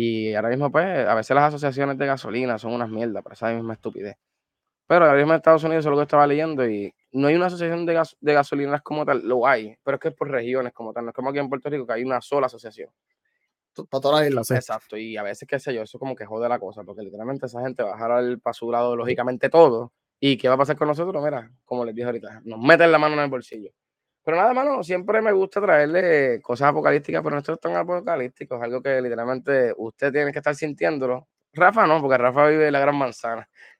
Y ahora mismo, pues, a veces las asociaciones de gasolina son unas mierdas, pero esa misma estupidez. Pero ahora mismo en Estados Unidos eso es lo que estaba leyendo y no hay una asociación de, gas- de gasolineras como tal, lo hay, pero es que es por regiones como tal, no es como aquí en Puerto Rico que hay una sola asociación. Para toda la isla, sí. Exacto, y a veces, qué sé yo, eso como que jode la cosa, porque literalmente esa gente va a dejar para su lado lógicamente todo. ¿Y qué va a pasar con nosotros? Mira, como les dije ahorita, nos meten la mano en el bolsillo. Pero nada, mano, siempre me gusta traerle cosas apocalípticas, pero no esto es tan apocalíptico, es algo que literalmente usted tiene que estar sintiéndolo. Rafa no, porque Rafa vive en la gran manzana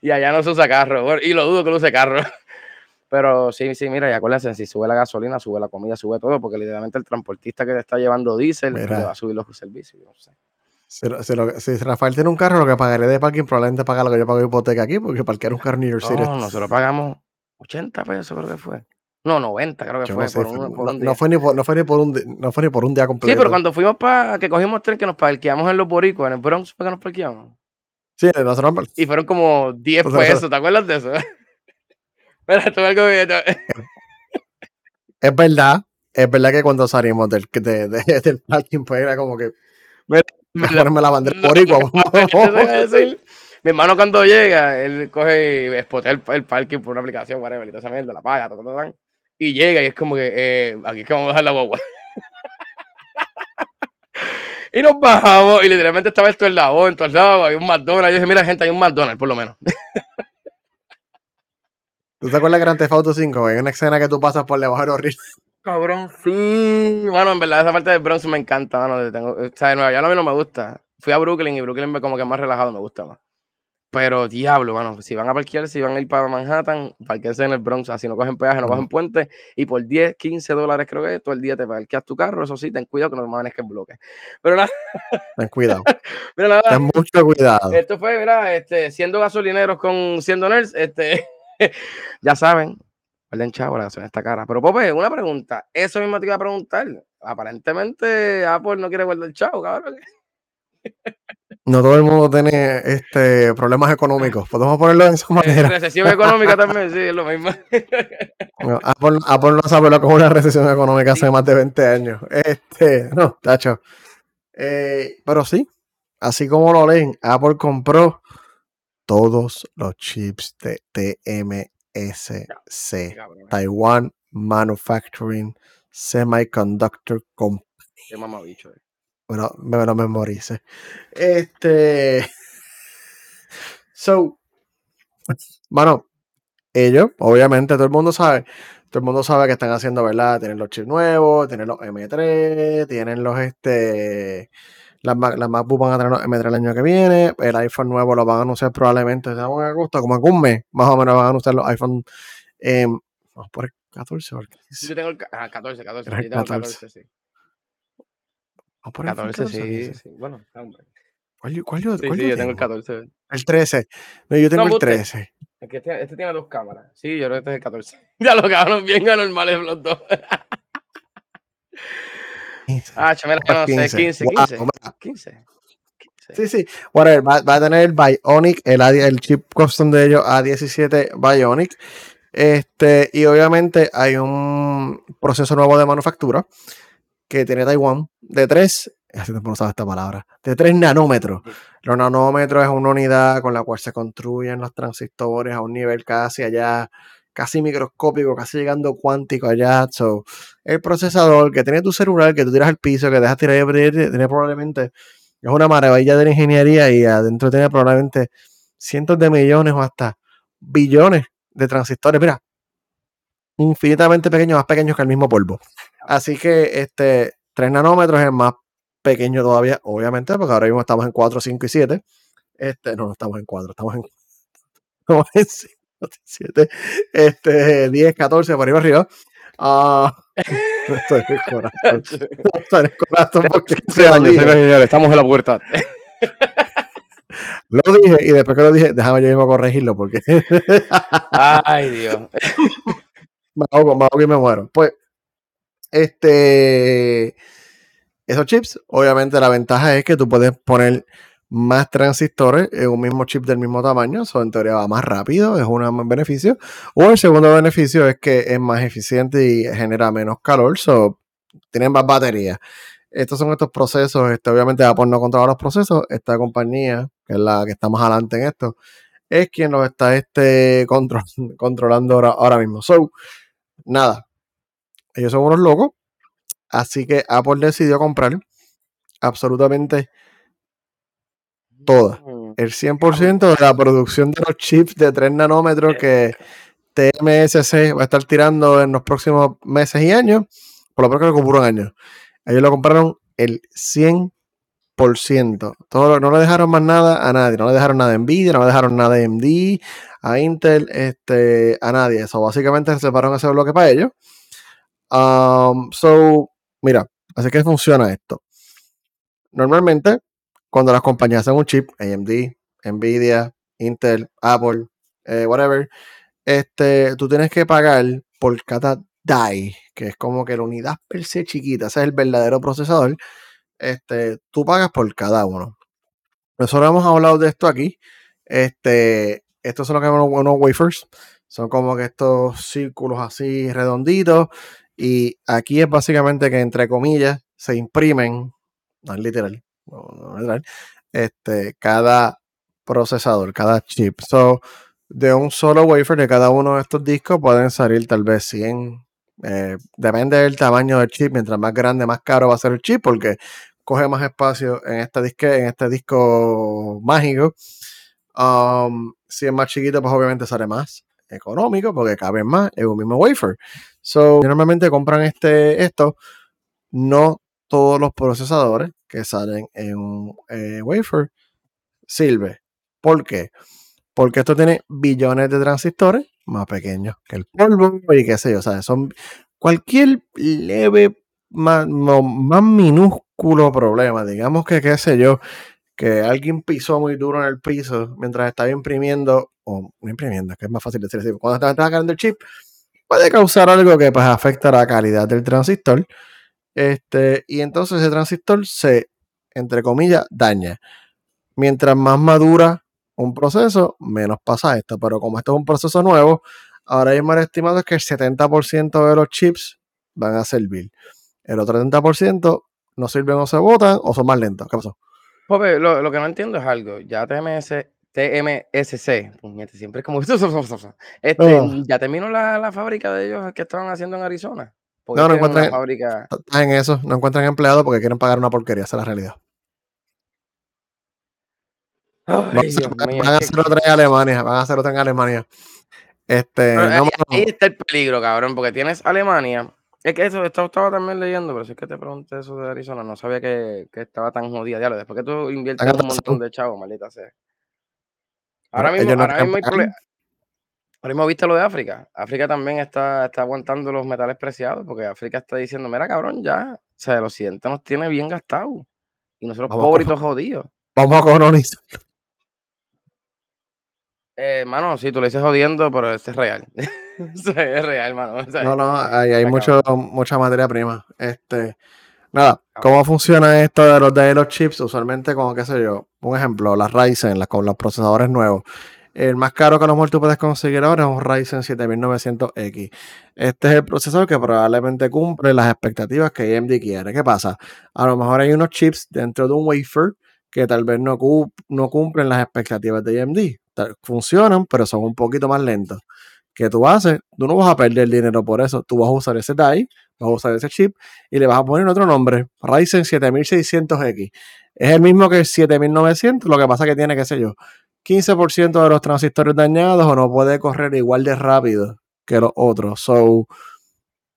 y allá no se usa carro, bueno, y lo dudo que lo use carro. Pero sí, sí, mira, y acuérdense, si sube la gasolina, sube la comida, sube todo, porque literalmente el transportista que te está llevando diésel le Mira. va a subir los servicios. no sé. Si, lo- si lo- si Rafael tiene un carro, lo que pagaré de parking probablemente paga lo que yo pago de hipoteca aquí, porque parquear un carro en New York City. No, nosotros pagamos 80 pesos, creo que fue. No, 90, creo que yo fue, no sé, por, fue- un, por no, un no día. fue ni por, no fue ni por un no fue ni por un día completo. Sí, pero cuando fuimos para que cogimos tren, que nos parqueamos en los Boricuas, en el Bronx, fue que nos parqueamos. Sí, nosotros Y fueron como 10 Entonces, pesos, ¿te acuerdas de eso? Algo es verdad, es verdad que cuando salimos del, de- de- del parking, pues era como que Mira, ponerme la bandera boricua. Mi hermano cuando llega, él coge y espotea el, el parking por una aplicación, whatever, y toda esa mierda, la paga, ta, ta, ta, y llega y es como que eh, aquí es que vamos a dejar la guagua. y nos bajamos y literalmente estaba esto en la en todos lados, había un McDonald's. Yo dije, mira gente, hay un McDonald's por lo menos. ¿Tú te acuerdas de Grand Theft Auto 5? Hay una escena que tú pasas por debajo del horrible. Cabrón, sí. Bueno, en verdad esa parte del Bronx me encanta, mano. Tengo, o sea, de Nueva York a mí no me gusta. Fui a Brooklyn y Brooklyn me como que más relajado me gusta más. Pero diablo, mano, si van a parquear, si van a ir para Manhattan, parquense en el Bronx, así no cogen peaje, no cogen puente, y por 10, 15 dólares creo que todo el día te parqueas tu carro, eso sí, ten cuidado que no manejes el bloque. Pero nada, Ten cuidado. pero nada, Ten mucho cuidado. esto fue, mira, este, siendo gasolineros con siendo nerds, este, ya saben, guarden chavo la gasolina esta cara. Pero Pope, una pregunta, eso mismo te iba a preguntar. Aparentemente Apple no quiere guardar chavo, cabrón. No todo el mundo tiene este, problemas económicos. Podemos ponerlo de esa manera. Recesión económica también, sí, es lo mismo. No, Apple, Apple no sabe lo que es una recesión económica hace más de 20 años. Este, no, tacho. Eh, pero sí, así como lo leen, Apple compró todos los chips de TMSC, Taiwan Manufacturing Semiconductor Company. qué mamabicho. eh. Bueno, me lo memorice. Este. So, bueno, ellos, obviamente, todo el mundo sabe, todo el mundo sabe que están haciendo, ¿verdad? Tienen los chips nuevos, tienen los M3, tienen los, este, las, las MacBook van a tener los M3 el año que viene, el iPhone nuevo lo van a anunciar probablemente, en agosto, como en un mes, más o menos van a anunciar los iPhone, eh, vamos por el 14 o el 15. Yo tengo el ca- ah, 14, 14, Era yo tengo el 14. 14, sí. Vamos por el 14, 14 o sí, 15. sí. Bueno, hombre. ¿Cuál, yo- cuál yo, Sí, cuál sí, yo tengo el tengo? 14. El 13. No, yo tengo No, el embuste. 13. Es que este, este tiene dos cámaras. Sí, yo creo que este es el 14. Ya lo cabrón, bien anormales los dos. 15. Ah, chamela, no sé, 15, Wow, 15. mira. 15. 15. Sí, sí. Whatever. Va, va a tener el Bionic, el, el chip custom de ellos A17 Bionic. Este, y obviamente hay un proceso nuevo de manufactura que tiene Taiwán de 3, hace tiempo no esta palabra, de 3 nanómetros. Los nanómetros es una unidad con la cual se construyen los transistores a un nivel casi allá, casi microscópico, casi llegando cuántico allá. So, el procesador que tiene tu celular, que tú tiras al piso, que dejas tirar y abrir, tiene probablemente, es una maravilla de la ingeniería y adentro tiene probablemente cientos de millones o hasta billones de transistores. Mira, infinitamente pequeños, más pequeños que el mismo polvo. Así que este 3 nanómetros es el más pequeño todavía, obviamente, porque ahora mismo estamos en 4, 5 y 7. Este, no, no estamos en 4, estamos en, estamos en 5, 7, este, 10, 14, por ahí arriba. Ah, estoy en el corazón. Estoy en el corazón porque dije, estamos en la puerta. lo dije y después que lo dije, déjame yo mismo corregirlo porque Ay, Dios. me ahogo, me ahogo y me muero. Pues, este, esos chips, obviamente la ventaja es que tú puedes poner más transistores en un mismo chip del mismo tamaño, eso en teoría va más rápido, es un beneficio. O el segundo beneficio es que es más eficiente y genera menos calor, so, tienen más batería. Estos son estos procesos, este, obviamente Apple no controla los procesos, esta compañía, que es la que está más adelante en esto, es quien los está este, controlando ahora, ahora mismo. So, nada, ellos son unos locos. Así que Apple decidió comprar absolutamente toda. Mm. El 100% de la producción de los chips de 3 nanómetros que TMSC va a estar tirando en los próximos meses y años, por lo menos que lo un año. Ellos lo compraron el 100%. Todo, no le dejaron más nada a nadie. No le dejaron nada a Nvidia, no le dejaron nada a AMD, a Intel, este, a nadie. Eso básicamente se separaron ese bloque para ellos. Um, so, mira, así que funciona esto. Normalmente, cuando las compañías hacen un chip, AMD, Nvidia, Intel, Apple, eh, whatever, este, tú tienes que pagar por cada die, que es como que la unidad per se chiquita, ese es el verdadero procesador. Este, tú pagas por cada uno. Nosotros hemos hablado de esto aquí. Este, estos son lo que llamamos unos wafers. Son como que estos círculos así redonditos. Y aquí es básicamente que entre comillas se imprimen, no es literal, este, cada procesador, cada chip. So, de un solo wafer de cada uno de estos discos pueden salir tal vez 100. Eh, depende del tamaño del chip. Mientras más grande, más caro va a ser el chip porque coge más espacio en este, disque, en este disco mágico. Um, si es más chiquito, pues obviamente sale más económico porque cabe más en un mismo wafer. So, normalmente compran este, esto, no todos los procesadores que salen en un eh, wafer sirve. ¿Por qué? Porque esto tiene billones de transistores más pequeños que el polvo y qué sé yo. Sea, son cualquier leve, más, más minúsculo problema. Digamos que, qué sé yo, que alguien pisó muy duro en el piso mientras estaba imprimiendo, o no imprimiendo, que es más fácil decir así, cuando estaba trabajando el chip, puede causar algo que pues afecta la calidad del transistor. Este, y entonces ese transistor se, entre comillas, daña. Mientras más madura un proceso, menos pasa esto. Pero como esto es un proceso nuevo, ahora hay más estimado que el 70% de los chips van a servir. El otro 30% no sirven o se botan o son más lentos. ¿Qué pasó? Pope, lo, que no entiendo es algo. Ya TMS, TMSC, siempre es como... Este, oh. Ya terminó la, la, fábrica de ellos que estaban haciendo en Arizona. No, no encuentran, fábrica... en eso, no encuentran empleados porque quieren pagar una porquería, esa es la realidad. van, a hacer otra en Alemania, van a hacer otra en Alemania. Este, ahí, está el peligro, cabrón, porque tienes Alemania. Es que eso, estaba también leyendo, pero si es que te pregunté eso de Arizona, no sabía que, que estaba tan jodida. Diablo, después que tú inviertes un montón de chavos, maldita sea. Ahora mismo, ahora mismo hay. Ahora mismo viste lo de África. África también está, está aguantando los metales preciados porque África está diciendo, mira cabrón, ya, o sea, el occidente nos tiene bien gastados. Y nosotros pobritos jodidos. Vamos a colonizar. Eh, mano, sí, tú le dices jodiendo, pero este es real. es real, mano. no, no, hay, hay mucho, mucha materia prima. Este, nada, ¿cómo funciona esto de los de los chips? Usualmente, como qué sé yo, un ejemplo, las Ryzen, con los procesadores nuevos. El más caro que a lo mejor tú puedes conseguir ahora es un Ryzen 7900X. Este es el procesador que probablemente cumple las expectativas que AMD quiere. ¿Qué pasa? A lo mejor hay unos chips dentro de un wafer que tal vez no, no cumplen las expectativas de AMD. Funcionan, pero son un poquito más lentos. ¿Qué tú haces? Tú no vas a perder dinero por eso. Tú vas a usar ese die, vas a usar ese chip y le vas a poner otro nombre. Ryzen 7600X. Es el mismo que el 7900, lo que pasa que tiene, qué sé yo, 15% de los transistores dañados o no puede correr igual de rápido que los otros. So,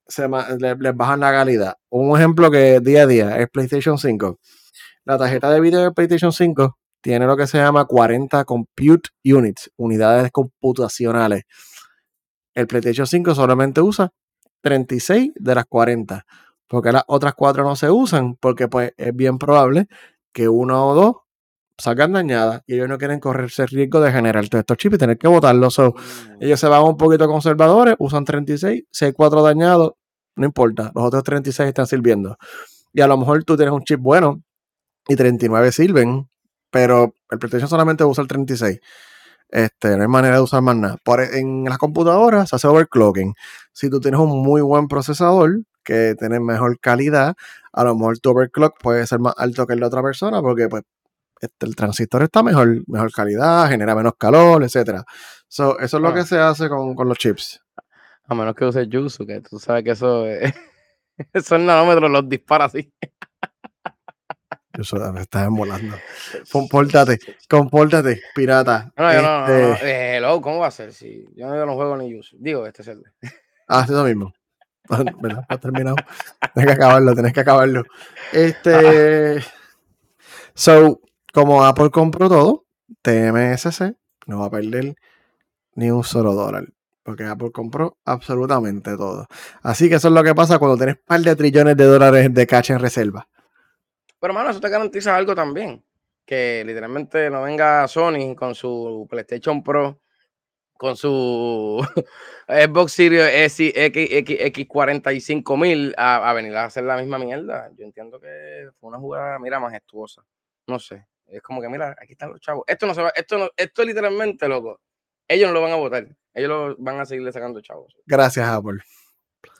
se les, bajan la calidad. Un ejemplo que día a día es PlayStation 5. La tarjeta de video de PlayStation 5 tiene lo que se llama 40 Compute Units, unidades computacionales. El PlayStation 5 solamente usa 36 de las 40, porque las otras cuatro no se usan, porque pues es bien probable que uno o dos salgan dañadas y ellos no quieren correrse el riesgo de generar todos estos chips y tener que botarlos. Mm. ellos se van un poquito conservadores, usan 36, si hay 4 dañados, no importa, los otros 36 están sirviendo. Y a lo mejor tú tienes un chip bueno y 39 sirven, pero el PlayStation solamente usa el 36. Este, no hay manera de usar más nada. Por, e, en las computadoras se hace overclocking. Si tú tienes un muy buen procesador que tiene mejor calidad, a lo mejor tu overclock puede ser más alto que el de otra persona porque pues este, el transistor está mejor, mejor calidad, genera menos calor, etcétera. So, eso es lo Ah. que se hace con, con los chips. A menos que uses Yuzu, que tú sabes que eso es- esos nanómetros los dispara así. Eso me estás embolando. Compórtate, compórtate, pirata. No, yo no, no, no, Este, eh, hello, ¿cómo va a ser? Si yo, yo no juego ni Yuzu. Digo, este es el. Ah, eso mismo. ¿Verdad? Has terminado. Tienes que acabarlo, tienes que acabarlo. Este. So, como Apple compró todo, TMSC no va a perder ni un solo dólar. Porque Apple compró absolutamente todo. Así que eso es lo que pasa cuando tienes un par de trillones de dólares de cash en reserva. Pero, mano, eso te garantiza algo también. Que literalmente no venga Sony con su PlayStation Pro, con su Xbox Series S, X, X, X45 mil a, a venir a hacer la misma mierda. Yo entiendo que fue una jugada, mira, majestuosa. No sé. Es como que, mira, aquí están los chavos. Esto no se va, esto no, esto literalmente, loco. Ellos no lo van a votar. Ellos lo van a seguirle sacando chavos. Gracias, Apple.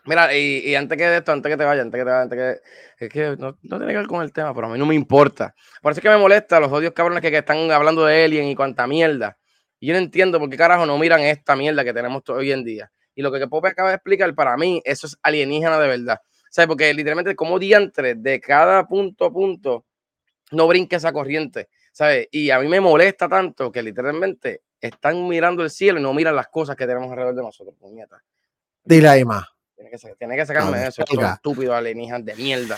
Mira, y, y antes que de esto, antes que te vaya, antes que te vaya, antes que. Es que no, tiene que ver con el tema, pero a mí no me importa. Por eso es que me molesta los odios cabrones que, que están hablando de Alien y cuanta mierda. Y yo no entiendo por qué carajo no miran esta mierda que tenemos hoy en día. Y lo que Pope acaba de explicar, para mí, eso es alienígena de verdad. ¿Sabes? Porque literalmente, como diantre de cada punto a punto, no brinque esa corriente. ¿Sabes? Y a mí me molesta tanto que literalmente están mirando el cielo y no miran las cosas que tenemos alrededor de nosotros. Puñeta. Dile ahí más. Tiene que, sa- tiene que sacarme de eso, estos estúpidos alienígenas de mierda.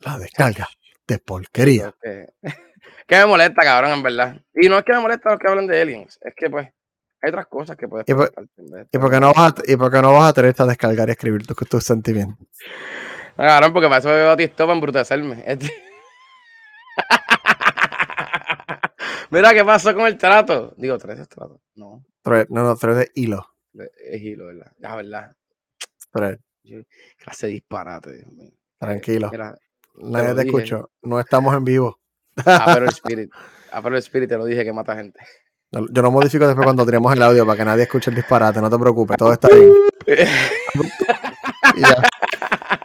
La descarga de porquería. Que, que me molesta, cabrón, en verdad. Y no es que me molesta los que hablan de aliens, es que pues hay otras cosas que puedes Y por- preguntarte en vez de ¿Y estar- por qué no vas a, y por qué no vas a tener a descargar y escribir tus, tus sentimientos? No, cabrón, porque para eso veo a TikTok para embrutecerme. Este- Mira, ¿qué pasó con el trato? Digo, tres es trato. No, Thread, no, no, thread de hilo. es hilo, ¿verdad? La verdad. Clase disparate, mío. tranquilo. Nadie te escuchó. No estamos en vivo. ah, pero el Spirit. Ah, pero el Spirit te lo dije que mata gente. Yo lo modifico después cuando tenemos el audio para que nadie escuche el disparate. No te preocupes, todo está bien. Y ya.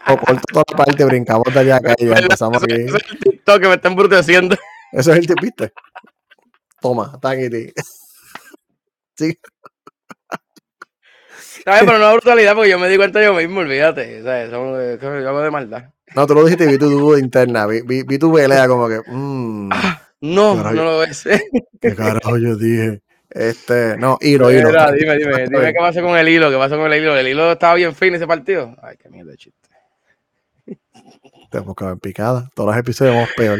O corto toda la parte, brincamos de allá acá y ya empezamos aquí. Ese es el TikTok que me está embruteciendo. Eso es el tip, ¿viste? Toma, tanguiti. Sí, ¿Sabes? Pero no es brutalidad porque yo me di cuenta yo mismo, olvídate. ¿sabes? Son, yo hago de maldad. no, tú lo dijiste y vi tu duda interna. Vi, vi, vi tu pelea como que, mmm, No, Carajo. no lo es. ¿qué carajo yo dije? Este, no, hilo, hilo. Mira, dime, dime, dime qué pasó con el hilo, qué pasó con el hilo. El hilo estaba bien fino ese partido. Ay, qué mierda de chiste. Te buscaba en picada. Todos los episodios vamos peor.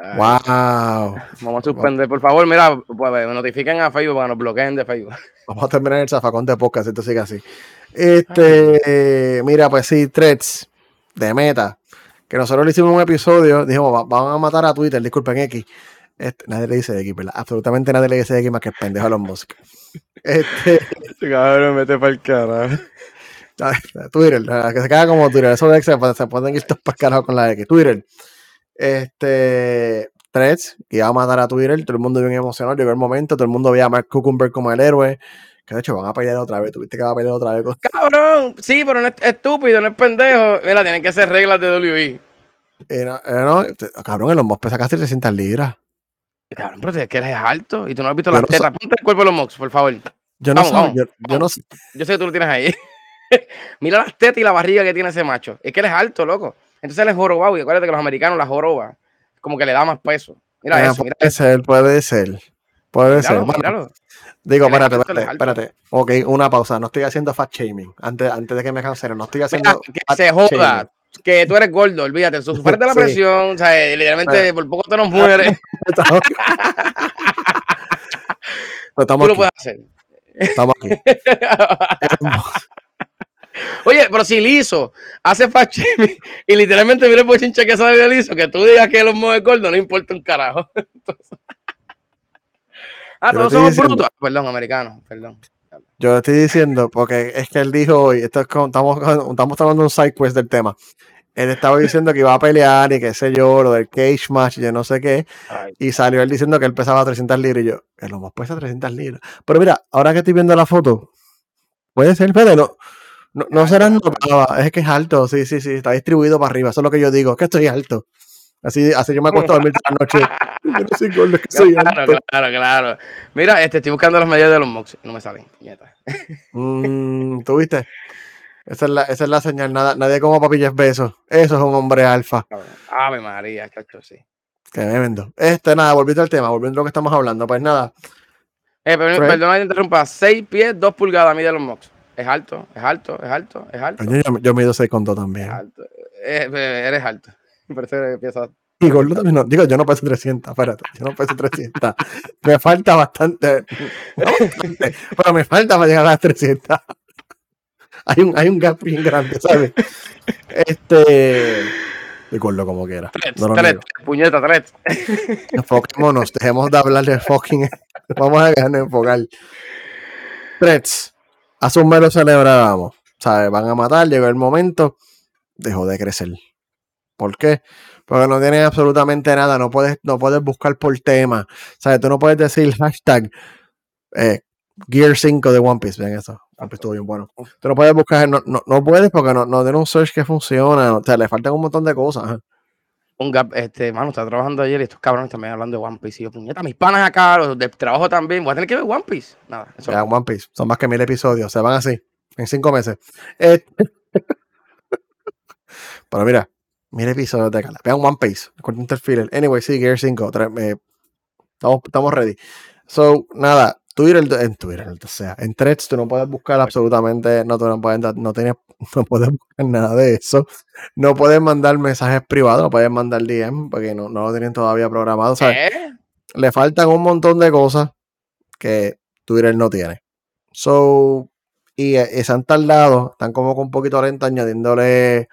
Ay, Wow. Vamos a suspender, por favor, mira, pues, notifiquen a Facebook para que nos bloqueen de Facebook. Vamos a terminar el zafacón de podcast, esto sigue así. Este, mira, pues sí, threads de meta. Que nosotros le hicimos un episodio, dijimos, "Va- van a matar a Twitter, disculpen X. Este, nadie le dice X, ¿verdad? Absolutamente nadie le dice X más que el pendejo a los Musk. Este, Cabrón, mete para el carajo. Twitter, que se caga como Twitter, eso de X se, pueden- se pueden ir todos para carajo con la X. Twitter. Este, threads, que iba a matar a Twitter, todo el mundo bien emocionado, llegó el momento, todo el mundo veía a Mark Zuckerberg como el héroe. Que de hecho van a pelear otra vez, tuviste que va a pelear otra vez con Cabrón, sí, pero no es estúpido, no es pendejo. Mira, tienen que ser reglas de WI. Eh, no, eh, no, te- cabrón, los Mox pesa casi 300 libras. Cabrón, pero es que eres alto y tú no has visto Yo las no tetas. Ponte el cuerpo de los Mox, por favor. Yo no Vamos, yo, yo no sé. Yo sé que tú lo tienes ahí. Mira las tetas y la barriga que tiene ese macho. Es que él es alto, loco. Entonces él es jorobado. Y acuérdate que los americanos la joroba. Como que le da más peso. Mira Ah, eso, mira puede eso. ser, puede ser. Puede ser. Míralo, Bueno, míralo. digo, espérate, espérate, espérate. Ok, una pausa. No estoy haciendo fat shaming. Antes, antes de que me cancelen, no estoy Mira, haciendo. que fat se joda. shaming. Que tú eres gordo, olvídate. Sufrete la Sí. presión. O sea, eh, literalmente por poco te nos mueres. Estamos Pero Tú estamos lo aquí. puedes hacer. Estamos aquí. Oye, pero si Lizo hace fat shaming y literalmente mira el bochinche que sale de Lizo, que tú digas que los es gordo, no importa un carajo. Entonces- ah, todos somos diciendo- brutos. Perdón, americanos, perdón. Yo le estoy diciendo, porque es que él dijo hoy, esto es como, estamos, estamos tomando un side quest del tema. Él estaba diciendo que iba a pelear y qué sé yo, lo del cage match, yo no sé qué. Ay, Y salió él diciendo que él pesaba 300 libras. Y yo, que lo más pesa 300 libras. Pero mira, ahora que estoy viendo la foto, puede ser, pero no, no, no será notaba. Es que es alto, sí, sí, sí, está distribuido para arriba. Eso es lo que yo digo, es que estoy alto. Así, así yo me acuesto a dormir por la noche. yo no soy gordo, es que soy Claro, alto. claro, claro. Mira, este, estoy buscando las medidas de los Mox. No me salen. puñeta. Mm, ¿Tú viste? Esa es la, esa es la señal. Nada, nadie como papi Jeff Bezos. Eso es un hombre alfa. Ave María, chacho, sí. Que me vendo. Este, nada, volviendo al tema, volviendo a lo que estamos hablando. Pues nada, Eh, perdona que te interrumpa. 6 pies, 2 pulgadas mide los Mox. Es alto, es alto, es alto, es alto. yo, yo mido 6 con 2 Es también. alto. Eh, eh, eres alto. Por eso empieza. Y gordo también no. Digo, yo no peso 300, espérate. Yo no peso 300. me falta bastante. no bastante, pero me falta para llegar a las 300. hay, un, hay un gap bien grande, ¿sabes? Este. Y gordo como quiera. Tres, No tres, puñeta, tres. Enfoquémonos, dejemos de hablar de fucking. Vamos a dejarnos enfocar. Threads, hace un mes lo celebrábamos. ¿Sabes? Van a matar, llegó el momento, dejó de crecer. ¿Por qué? Porque no tienen absolutamente nada, no puedes, no puedes buscar por tema. ¿Sabes? Tú no puedes decir hashtag eh, Gear 5 de One Piece. Ven eso. One Piece estuvo bien bueno. Tú no puedes buscar, no, no, no puedes porque no, no tiene un search que funciona. O sea, le faltan un montón de cosas. Un gap, este, mano, estaba trabajando ayer y estos cabrones también hablando de One Piece. Y yo, puñeta, mis panas acá, los de trabajo también. Voy a tener que ver One Piece. Nada, eso. Ya, One Piece. Son más que mil episodios. Se van así. En cinco meses. Eh, Pero mira, mil episodios de cala. Vean One Piece. Filler. Anyway, sí, Gear 5. tre- eh, estamos, estamos ready. So, nada. Twitter, en Twitter, o sea, en Threads tú no puedes buscar absolutamente, no, tú no puedes, no, tienes, no puedes buscar nada de eso. No puedes mandar mensajes privados, no puedes mandar DM, porque no, no lo tienen todavía programado. ¿Eh? le faltan un montón de cosas que Twitter no tiene. So, y, eh, y se han tardado, están como con un poquito lenta añadiéndole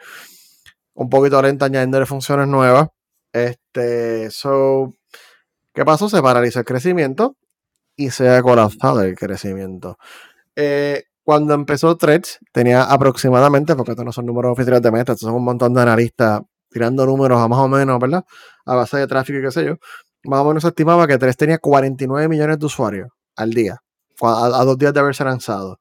un poquito lenta añadiéndole funciones nuevas. Este, so, ¿qué pasó? Se paralizó el crecimiento y se ha colapsado el crecimiento. Eh, cuando empezó Threads, tenía aproximadamente, porque estos no son números oficiales de Meta, estos son un montón de analistas tirando números a más o menos, ¿verdad? A base de tráfico y qué sé yo más o menos se estimaba que 3 tenía 49 millones de usuarios al día, a, a dos días de haberse lanzado.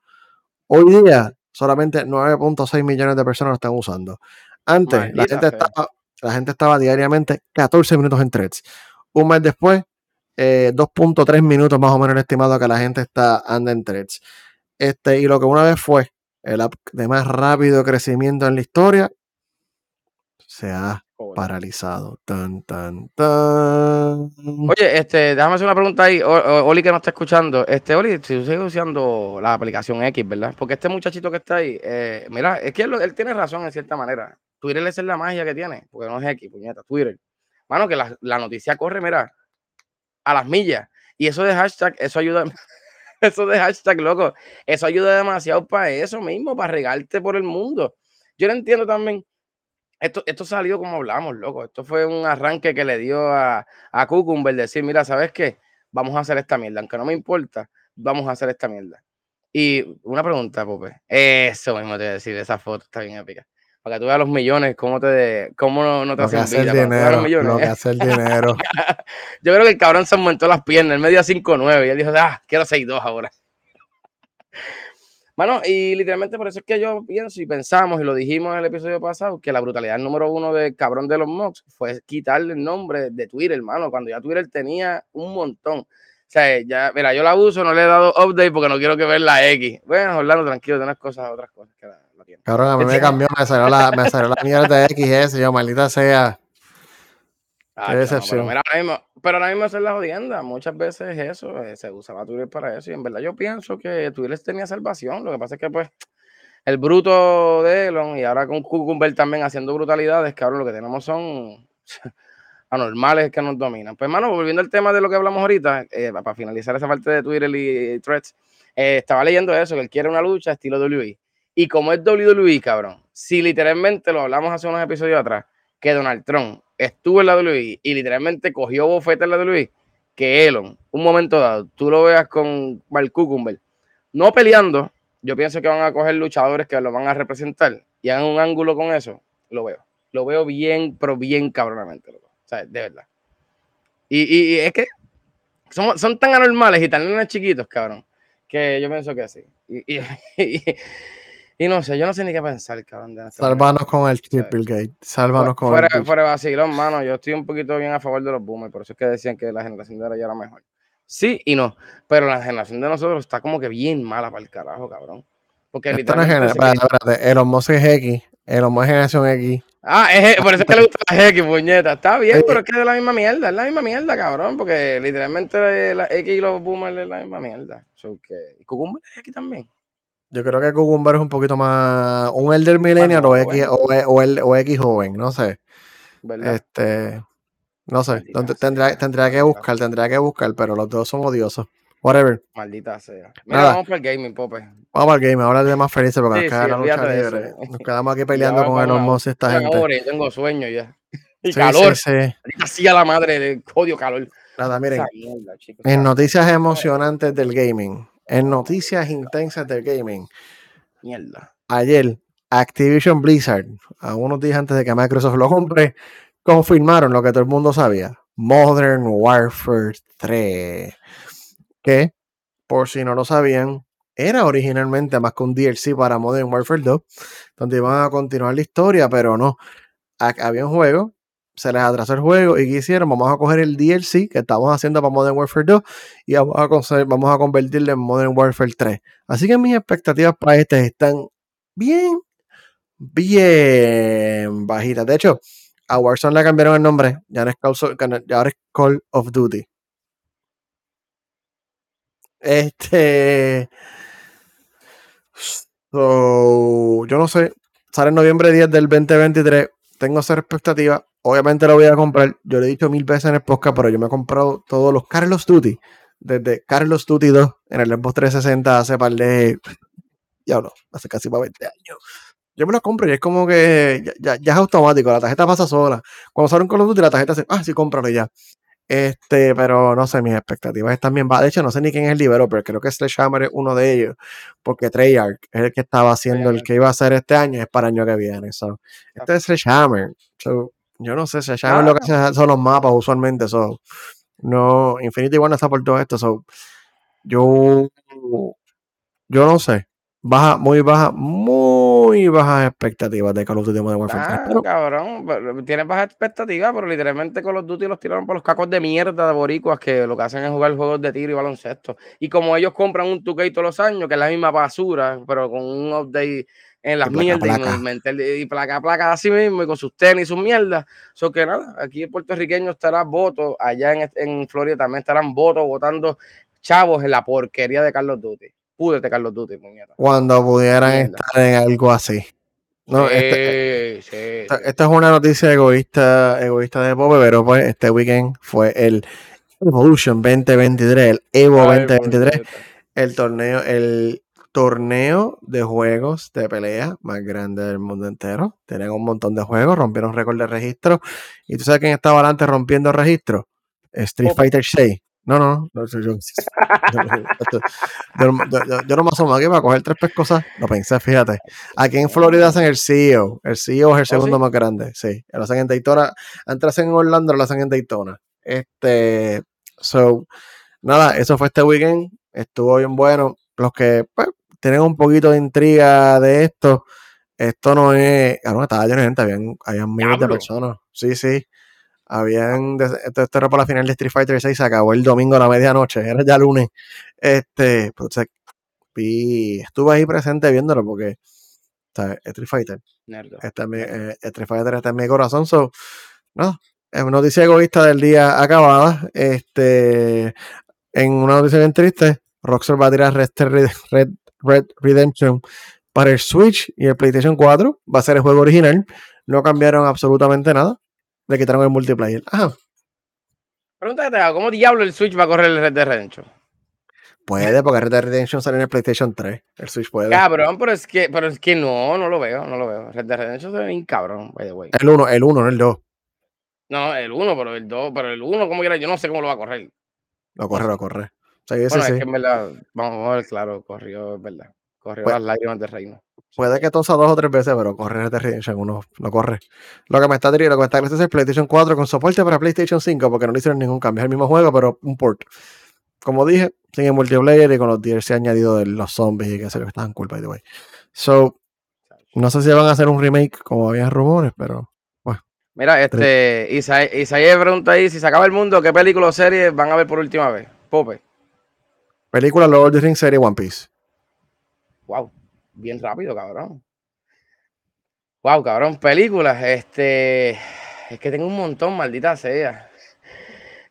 Hoy día, solamente 9.6 millones de personas lo están usando. Antes, la Maldita gente, sea. estaba, la gente estaba diariamente 14 minutos en threads. Un mes después, eh, 2.3 minutos más o menos el estimado que la gente está anda en threads. Este, y lo que una vez fue el app de más rápido crecimiento en la historia, se ha Joder. paralizado. Tan, tan, tan. Oye, este, déjame hacer una pregunta ahí. O- o- Oli que no está escuchando. Este, Oli, si tú sigues usando la aplicación X, ¿verdad? Porque este muchachito que está ahí, eh, mira, es que él tiene razón en cierta manera. Twitter esa es la magia que tiene, porque no es X, puñeta, Twitter. Mano, que la, la noticia corre, mira, a las millas. Y eso de hashtag, eso ayuda, eso de hashtag, loco, eso ayuda demasiado para eso mismo, para regarte por el mundo. Yo no entiendo también. Esto, esto salió como hablamos, loco. Esto fue un arranque que le dio a, a Cucumber decir, mira, ¿sabes qué? Vamos a hacer esta mierda. Aunque no me importa, vamos a hacer esta mierda. Y una pregunta, Pope. Eso mismo te voy a decir, esa foto está bien épica. Para que tú veas los millones, cómo, te, cómo no, no te hacen hace el dinero, lo que millones. hace el dinero. Yo creo que el cabrón se aumentó las piernas, él medía 5'9 y él dijo, ah, quiero 6'2 ahora. Bueno, y literalmente por eso es que yo pienso y pensamos, y lo dijimos en el episodio pasado, que la brutalidad número uno del cabrón de los Mox fue quitarle el nombre de Twitter, hermano, cuando ya Twitter tenía un montón. O sea, ya, mira, yo la uso, no le he dado update porque no quiero que ver la X. Bueno, Orlando, tranquilo, de unas cosas, otras cosas que la, Cabrón, a mí me cambió, me salió la, me salió la mierda de XS, yo, maldita sea. Ah, decepción. pero, ahora mismo, pero ahora mismo esa es la jodienda. Muchas veces eso, eh, se usaba Twitter para eso. Y en verdad yo pienso que Twitter tenía salvación. Lo que pasa es que, pues, el bruto de Elon y ahora con Cucumber también haciendo brutalidades, cabrón, lo que tenemos son anormales que nos dominan. Pues, hermano, volviendo al tema de lo que hablamos ahorita, eh, para finalizar esa parte de Twitter y, Threads, eh, estaba leyendo eso, que él quiere una lucha estilo WWE. Y como es WWE, cabrón, si literalmente lo hablamos hace unos episodios atrás, que Donald Trump estuvo en la WWE y literalmente cogió bofeta en la WWE, que Elon, un momento dado, tú lo veas con Mark Cucumber, no peleando, yo pienso que van a coger luchadores que lo van a representar y hagan un ángulo con eso, lo veo. Lo veo bien, pero bien cabronamente, loco. O sea, de verdad. Y, y- y es que son, son tan anormales y tan chiquitos, cabrón, que yo pienso que sí. Y, y- y- no sé, yo no sé ni qué pensar, cabrón. de esta Sálvanos con el triple gate. Sálvanos con fuera, el. fuera de vacilón, mano. Yo estoy un poquito bien a favor de los boomers, por eso es que decían que la generación de ahora ya era mejor. Sí y no, pero la generación de nosotros está como que bien mala para el carajo, cabrón. Porque Esto no es espérate, espérate. Elon Musk es X. Elon Musk es generación X. Ah, es, por eso es que le gusta la X, puñeta. Está bien, pero es que es la misma mierda, es la misma mierda, cabrón. Porque literalmente la X y los boomers es la misma mierda. So que, ¿Y Cucumber es X también? Yo creo que Cucumber es un poquito más. Un Elder Millennial o, X, o, E- o, el- o X joven. No sé. ¿Verdad? Este. No sé. Maldita Donde- sea, Tendría, tendría que buscar, tendría que buscar, pero los dos son odiosos. Whatever. Maldita sea. Mira, Nada. vamos para el gaming, Pope. Vamos al game, vamos a hablar de más felices porque Sí, nos queda sí, la lucha libre. Nos quedamos aquí peleando con Musk y esta gente. tengo sueño ya. Y Sí, calor. sí, sí. Así a la madre de odio calor. Nada, miren. Esa mierda, chicos. En noticias emocionantes del gaming, en noticias intensas del gaming, Mierda. ayer Activision Blizzard, a unos días antes de que Microsoft lo compre, confirmaron lo que todo el mundo sabía. Modern Warfare 3. Que, por si no lo sabían, era originalmente más que un DLC para Modern Warfare 2, donde iban a continuar la historia, pero no. Ha- Había un juego, se les atrasó el juego y ¿qué hicieron? Vamos a coger el DLC que estamos haciendo para Modern Warfare 2 y vamos a, vamos a convertirlo en Modern Warfare 3. Así que mis expectativas para este están bien, bien bajitas. De hecho, a Warzone le cambiaron el nombre. Ya no es Call, so- ya ahora es Call of Duty. Este. Yo no sé. Sale en noviembre 10 del 2023. Tengo esa expectativa. Obviamente lo voy a comprar. Yo lo he dicho mil veces en el podcast, pero yo me he comprado todos los Carlos Duty. Desde Carlos Duty 2 en el Xbox 360 hace par de. Diablo, hace casi para 20 años. Yo me los compro y es como que ya, ya- ya es automático. La tarjeta pasa sola. Cuando sale un Call of Duty, la tarjeta hace. Ah, sí, cómpralo ya. Este, pero no sé, mis expectativas están bien bajas. De hecho, no sé ni quién es el developer. Creo que Sledgehammer es uno de ellos. Porque Treyarch es el que estaba haciendo, el que iba a hacer este año, es para el año que viene. So, este es Sledgehammer. So, yo no sé, Sledgehammer lo que hace son los mapas usualmente. So, no, Infinity War no está por todo esto. So, yo, yo no sé. Baja, muy baja, muy bajas expectativas de Call of Duty Modern Warfare 3. Ah, Pero cabrón, pero tienes baja expectativa, pero literalmente con los Duty los tiraron por los cacos de mierda de boricuas que lo que hacen es jugar juegos de tiro y baloncesto. Y como ellos compran un 2K todos los años, que es la misma basura, pero con un update en las mierdas y mental- y, placa a placa así mismo y con sus tenis y sus mierdas. So que nada, aquí el puertorriqueño estará voto, allá en, en Florida también estarán votos votando chavos en la porquería de Carlos Duty. Púdete Carlos Duty, puñeta. cuando pudieran Mierda. estar en algo así. No, sí, este, sí, esta, sí. esta es una noticia egoísta, egoísta de Pope, pero pues este weekend fue el Evolution 2023, el Evo Ay, 2023, puñeta. el torneo, el torneo de juegos de pelea más grande del mundo entero. Tienen un montón de juegos, rompieron récord de registro. ¿Y tú sabes quién estaba adelante rompiendo registro? Street. Fighter 6. No, no, no, yo. Yo, yo- yo- no me asomo aquí para coger tres pescosas. Lo pensé, fíjate. Aquí en Florida hacen el CEO. El CEO es el segundo Oh, sí? más grande. Sí, lo hacen en Daytona. Antes hacen en Orlando, lo hacen en Daytona. Este, so, nada, eso fue este weekend. Estuvo bien bueno. Los que pues, tienen un poquito de intriga de esto, esto no es. Claro, estaba lleno de gente, habían, habían miles de personas. Sí, sí. Habían. esto era para la final de Street Fighter 6, se acabó el domingo a la medianoche, era ya lunes. Este, pues, o sea, estuve ahí presente viéndolo porque, ¿sabes? Street Fighter, Nerdo. está en mi, eh, Street Fighter está en mi corazón, so, no, es una noticia egoísta del día acabada. Este, en una noticia bien triste, Rockstar va a tirar Red, Red, Red, Red Redemption para el Switch y el PlayStation 4. Va a ser el juego original. No cambiaron absolutamente nada. Le quitaron el multiplayer. Ajá. Pregunta que te hago, ¿cómo diablo el Switch va a correr el Red Dead Redemption? Puede, porque Red Dead Redemption sale en el PlayStation 3. El Switch puede. Cabrón, pero es que, pero es que no, no lo veo, no lo veo. Red Dead Redemption se ve bien cabrón, by the way. El 1, el 1, no el 2. No, el 1, pero el 2, pero el 1, como quiera, yo no sé cómo lo va a correr. Lo corre, lo corre. Sí, Bueno, sí. es que en verdad, vamos a ver, claro, corrió, es verdad. Corrió Pues- las lágrimas del reino. Puede que tosa dos o tres veces, pero corre Red Dead Redemption 1 no corre. Lo que me está triste, lo que me está es el PlayStation 4 con soporte para PlayStation 5, porque no le hicieron ningún cambio. Es el mismo juego, pero un port. Como dije, sin el multiplayer y con los DLC añadidos de los zombies y que sé yo, que estaban cool, by the way. So, No sé si van a hacer un remake como había rumores, pero bueno. Mira, este, Isaías pregunta ahí, si se acaba el mundo, ¿qué película o serie van a ver por última vez? Pope. Película Lord of the Rings serie One Piece. Wow, bien rápido, cabrón. Wow, cabrón, películas, este, es que tengo un montón, maldita sea.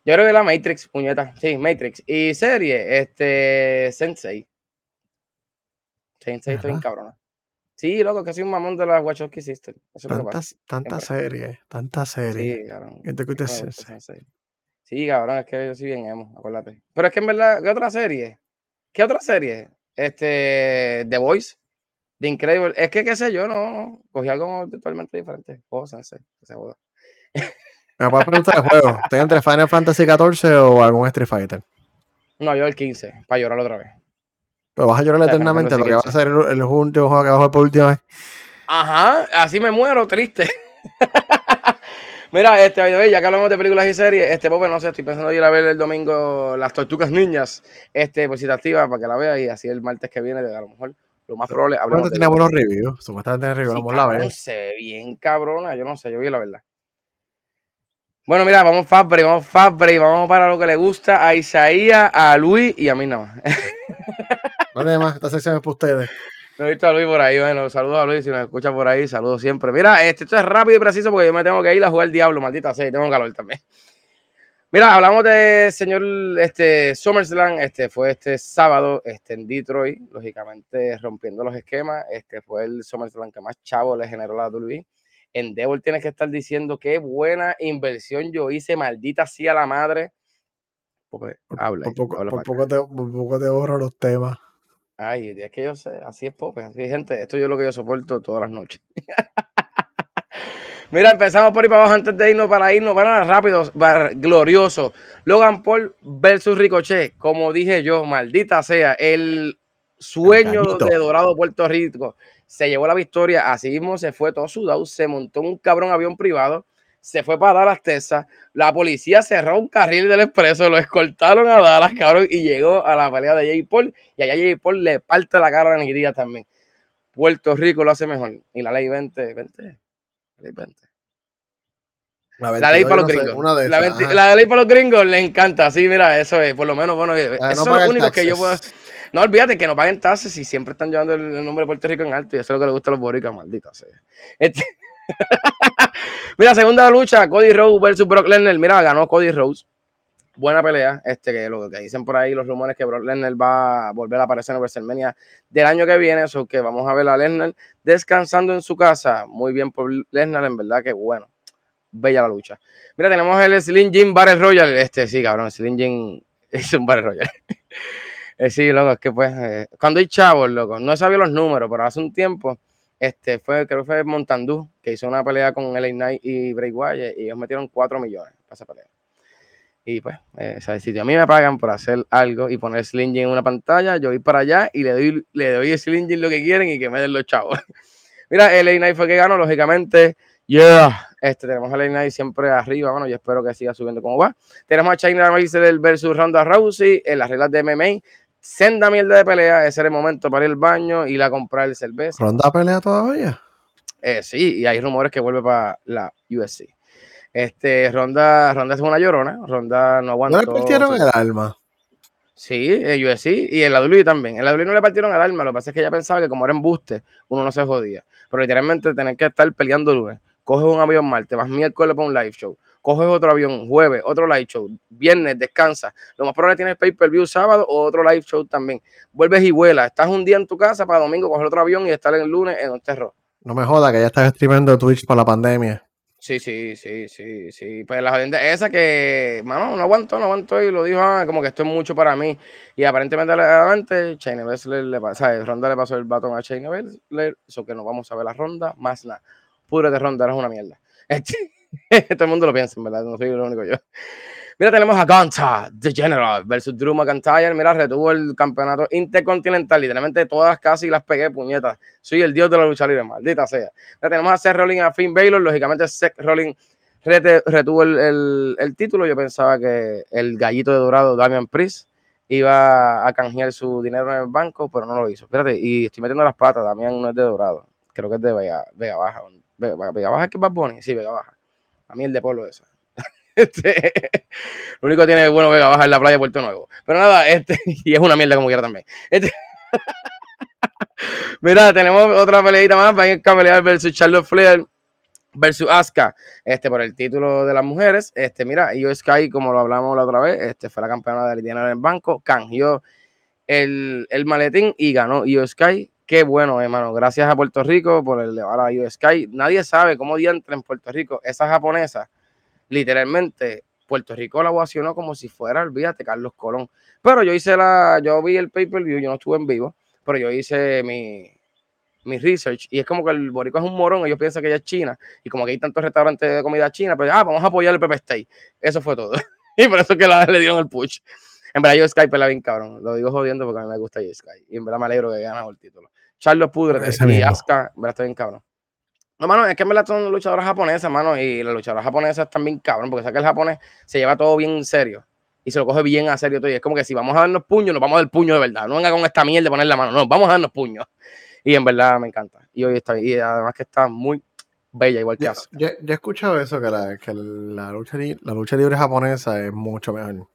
Yo creo que la Matrix, puñeta. Sí, Matrix. Y serie, este, Sensei. Sensei, estoy en cabrona. Sí, loco, que soy un mamón de las Wachowski Sisters. Tantas, tantas series, tantas series. Sí, cabrón. ¿Qué te Sensei? Sí, cabrón, es que yo soy bien emo, acuérdate. Pero es que en verdad, ¿qué otra serie? ¿Qué otra serie? Este, The Voice, The Incredible. Es que, qué sé yo, no, cogí algo totalmente diferente. Oh, Sensei, se joda. Me puedes preguntar el juego. ¿Estoy entre Final Fantasy XIV o algún Street Fighter? No, yo el 15, para llorar otra vez. Pero vas a llorar eternamente, lo que va a ser el, el último juego que vas a jugar por última vez. Ajá, así me muero, triste. Mira, este, ya que hablamos de películas y series, este, Pope, no sé, estoy pensando ir a ver el domingo Las Tortugas Niñas, este, pues si te activa para que la veas y así el martes que viene, a lo mejor, lo más probable. Supuestamente tiene buenos reviews, supuestamente reviews, sí, la ver. Se ve bien cabrona, yo no sé, yo vi la verdad. Bueno, mira, vamos Fabri, vamos Fabri, vamos para lo que le gusta a Isaías, a Luis y a mí nada más. No más, esta sección es para ustedes. No he visto a Luis por ahí, bueno, saludos a Luis, si nos escucha por ahí, saludos siempre. Mira, este, esto es rápido y preciso porque yo me tengo que ir a jugar el diablo, maldita sea, tengo calor también. Mira, hablamos de señor este, SummerSlam, este fue este sábado este, en Detroit, lógicamente rompiendo los esquemas, este fue el SummerSlam que más chavo le generó la WWE Endeavor tienes que estar diciendo qué buena inversión yo hice, maldita sea la madre. Porque habla. Por, poco, por poco, te, poco te borro los temas. Ay, es que yo sé, así es Pope, así es gente. Esto es lo que yo soporto todas las noches. Mira, empezamos por ahí para abajo antes de irnos para irnos para rápido, glorioso. Logan Paul versus Ricochet, como dije yo, maldita sea, el sueño de Dorado Puerto Rico se llevó la victoria, así mismo se fue todo sudado, se montó un cabrón avión privado, se fue para Dallas, Texas, la policía cerró un carril del expreso, lo escoltaron a Dallas, cabrón, y llegó a la pelea de Jay Paul, y allá Jay Paul le parte la cara a la negrilla también. Puerto Rico lo hace mejor, y la ley 20, 20, ley 20. La, ley para los gringos. la, ley para los gringos le encanta. Sí, mira, eso es. Por lo menos, bueno, eso es lo único que yo puedo. No olvídate que no paguen tasas si siempre están llevando el, nombre de Puerto Rico en alto y eso es lo que le gusta a los boricas, maldita sea. Este... Mira, segunda lucha, Cody Rose versus Brock Lesnar. Mira, ganó Cody Rose. Buena pelea. Este, que lo que dicen por ahí los rumores que Brock Lesnar va a volver a aparecer en WrestleMania del año que viene. Eso que vamos a ver a Lesnar descansando en su casa. Muy bien por Lesnar, en verdad que bueno. Bella la lucha. Mira, tenemos el Slim Jim Battle Royal. Este, sí, cabrón, Slim Jim es un Battle Royal. Eh, sí, loco, es que pues, eh, cuando hay chavos, loco, no sabía los números, pero hace un tiempo, este, fue, creo que fue Montandú, que hizo una pelea con LA Knight y Bray Wyatt, y ellos metieron 4 millones para esa pelea. Y pues, eh, si a mí me pagan por hacer algo y poner Sling en una pantalla, yo voy para allá y le doy, le doy Sling lo que quieren y que me den los chavos. Mira, LA Knight fue que ganó, lógicamente. Yeah, este, tenemos a LA Knight siempre arriba, bueno, yo espero que siga subiendo como va. Tenemos a China del versus Ronda Rousey en las reglas de MMA senda mierda de pelea, ese era el momento para ir al baño, ir a comprar el cerveza. ¿Ronda pelea todavía? Eh, sí, y hay rumores que vuelve para la UFC. Este, Ronda, Ronda es una llorona, Ronda no aguantó. ¿No le partieron el alma? Sí, el UFC y el WWE también. El WWE no le partieron el alma, lo que pasa es que ella pensaba que como era embuste, uno no se jodía. Pero literalmente tener que estar peleando lunes. Coges un avión martes, vas miércoles para un live show coges otro avión, jueves, otro live show, viernes, descansa. Lo más probable tienes pay-per-view sábado o otro live show también. Vuelves y vuelas. Estás un día en tu casa para domingo coger otro avión y estar el lunes en un terror. No me joda que ya estás streamando Twitch por la pandemia. Sí, sí, sí, sí, sí. Pues la esa que, mano, no aguantó, no aguantó y lo dijo, ah, como que esto es mucho para mí. Y aparentemente adelante, Chain Baszler le pasa, Ronda le pasó el batón a Baszler, eso que nos vamos a ver la ronda, más nada. Pura de ronda, eres una mierda. Este, Todo el mundo lo piensa, verdad, no soy lo único yo. Mira, tenemos a Gonta, The General, versus Drew McIntyre. Mira, retuvo el campeonato intercontinental. Literalmente todas casi las pegué, puñetas. Soy el dios de la lucha libre, maldita sea. Mira, tenemos a Seth Rollins a Finn Baylor. Lógicamente, Seth Rollins retuvo el, el, título. Yo pensaba que el gallito de dorado, Damian Priest, iba a canjear su dinero en el banco, pero no lo hizo. Espérate, y estoy metiendo las patas. Damian no es de dorado. creo que es de Vega, Vega Baja. Vega, Vega Baja es que es Bad Bunny, sí, Vega Baja. A mí de Polo eso. Este, lo único que tiene bueno Vega Baja en la playa de Puerto Nuevo. Pero nada, este, y es una mierda como quiera también. Este, mira, tenemos otra peleita más. Va a pelear versus Charlotte Flair versus Asuka, este, por el título de las mujeres. Este, mira, Io Sky, como lo hablamos la otra vez, este, fue la campeona de Lidiana en el banco, canjeó el, el maletín y ganó Io Sky. Qué bueno, hermano. Gracias a Puerto Rico por el llevar a Io Sky. Nadie sabe cómo entra en Puerto Rico. Esa japonesa, literalmente, Puerto Rico la ovacionó como si fuera, olvídate, Carlos Colón. Pero yo hice la, yo vi el pay-per-view, yo no estuve en vivo, pero yo hice mi, mi research y es como que el borico es un morón, ellos piensan que ella es china y como que hay tantos restaurantes de comida china, pues ah, vamos a apoyar el Pepe Stay. Eso fue todo. y por eso que la, le dieron el push. En verdad yo Skype la bien cabrón, lo digo jodiendo porque a mí me gusta yo Sky y en verdad me alegro que ganado el título. Charlos Pudre y Asuka, verdad está bien cabrón. No, mano, es que en verdad son luchadoras japonesas, mano, y las luchadoras japonesas están bien cabrón, porque sabe que el japonés se lleva todo bien en serio y se lo coge bien a serio todo. Y es como que si vamos a darnos puños, nos vamos a dar puño de verdad. No venga con esta mierda de poner la mano, no, vamos a darnos puños. Y en verdad me encanta. Y hoy está, y además que está muy bella, igual que Asuka. Yo, he escuchado eso, que, la, que la, lucha, la lucha libre japonesa es mucho mejor.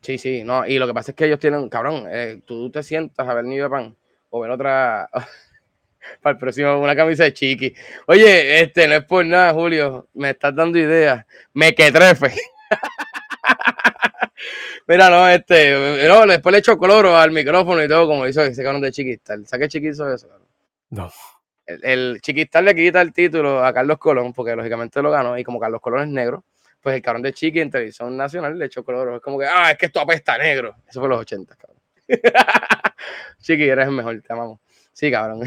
Sí, sí, no, y lo que pasa es que ellos tienen, cabrón, eh, tú te sientas a ver New Japan o ver otra, para el próximo, una camisa de chiqui. Oye, este, no es por nada, Julio, me estás dando ideas, me que trefe. Mira, no, este, no, después le echo cloro al micrófono y todo, como hizo ese cabrón de Chiquistal. ¿Sabes qué Chiqui eso? No. El, el Chiquistal le quita el título a Carlos Colón, porque lógicamente lo ganó, y como Carlos Colón es negro, pues el cabrón de Chiqui en televisión nacional le echó cloro. Es como que, ah, es que esto apesta negro. Eso fue los 80, cabrón. Chiqui, eres el mejor, te amamos. Sí, cabrón.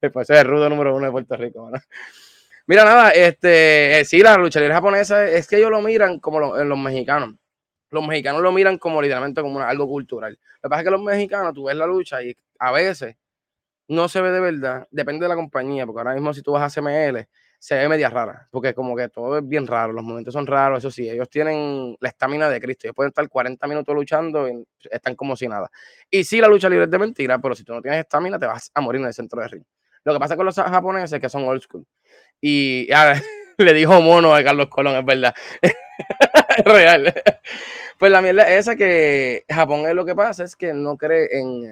Después es el rudo número uno de Puerto Rico, Mira, nada, este, eh, sí, la lucha libre japonesa es que ellos lo miran como los mexicanos los mexicanos lo miran como literalmente como algo cultural. Lo que pasa es que los mexicanos, tú ves la lucha y a veces no se ve de verdad, depende de la compañía, porque ahora mismo si tú vas a CML, se ve media rara, porque como que todo es bien raro, los momentos son raros, eso sí, ellos tienen la estamina de Cristo, ellos pueden estar 40 minutos luchando y están como si nada. Y sí, la lucha libre es de mentira, pero si tú no tienes estamina, te vas a morir en el centro de ring. Lo que pasa con los japoneses es que son old school. Y le dijo mono a Carlos Colón, es verdad. real. Pues la mierda es esa que Japón es lo que pasa, es que no cree en,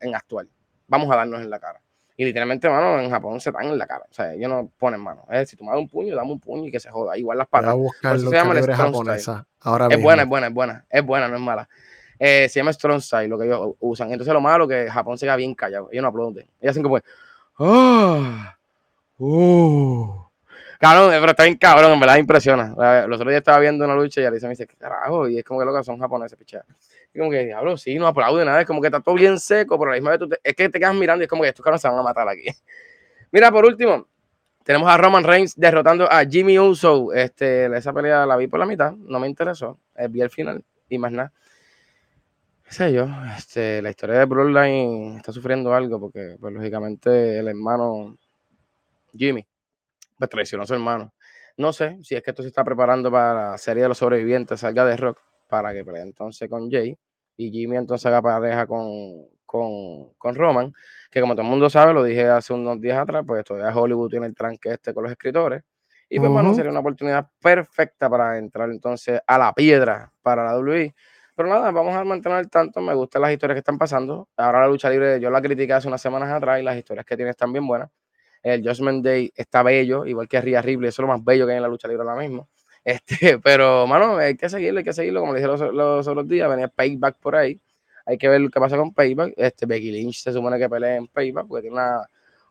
en, actual. Vamos a darnos en la cara. Y literalmente, mano, en Japón se dan en la cara. O sea, ellos no ponen mano. Es si tú me das un puño, dame un puño y que se joda. Igual las patas. se llama el japonesa. Ahora es buena, es buena, es buena. Es buena, no es mala. Eh, se llama Strong Style, lo que ellos usan. Entonces lo malo es que Japón se queda bien callado. Ellos no aplauden. Ellos hacen como... ¡Ah! ¡Oh! Cabrón, pero está bien cabrón, en verdad impresiona. Los otros días estaba viendo una lucha y Alisa me dice, ¿qué carajo? Y es como que lo que son japoneses, pichea. Como que, diablo, sí, no aplaude nada, es como que está todo bien seco, pero la misma vez es que te quedas mirando y es como que estos cabrones se van a matar aquí. Mira, por último, tenemos a Roman Reigns derrotando a Jimmy Uso. Este, esa pelea la vi por la mitad, no me interesó, eh, vi el final y más nada. ¿Qué sé yo? Este, la historia de Bloodline está sufriendo algo porque, pues, lógicamente, el hermano Jimmy pues traicionó a su hermano. No sé si es que esto se está preparando para la serie de los sobrevivientes, salga de Rock, para que pelee entonces con Jay y Jimmy entonces haga pareja con, con, con, Roman, que como todo el mundo sabe, lo dije hace unos días atrás, pues todavía Hollywood tiene el tranque este con los escritores. Y pues bueno, sería una oportunidad perfecta para entrar entonces a la piedra para la WWE. Pero nada, vamos a mantener el tanto. Me gustan las historias que están pasando. Ahora la lucha libre, yo la critiqué hace unas semanas atrás y las historias que tiene están bien buenas. El Judgment Day está bello, igual que Ria Ripley, eso es lo más bello que hay en la lucha libre ahora mismo. Este, pero, mano, hay que seguirlo, hay que seguirlo. Como le dije los, otros días, venía Payback por ahí. Hay que ver qué pasa con Payback. Este, Becky Lynch se supone que pelea en Payback porque tiene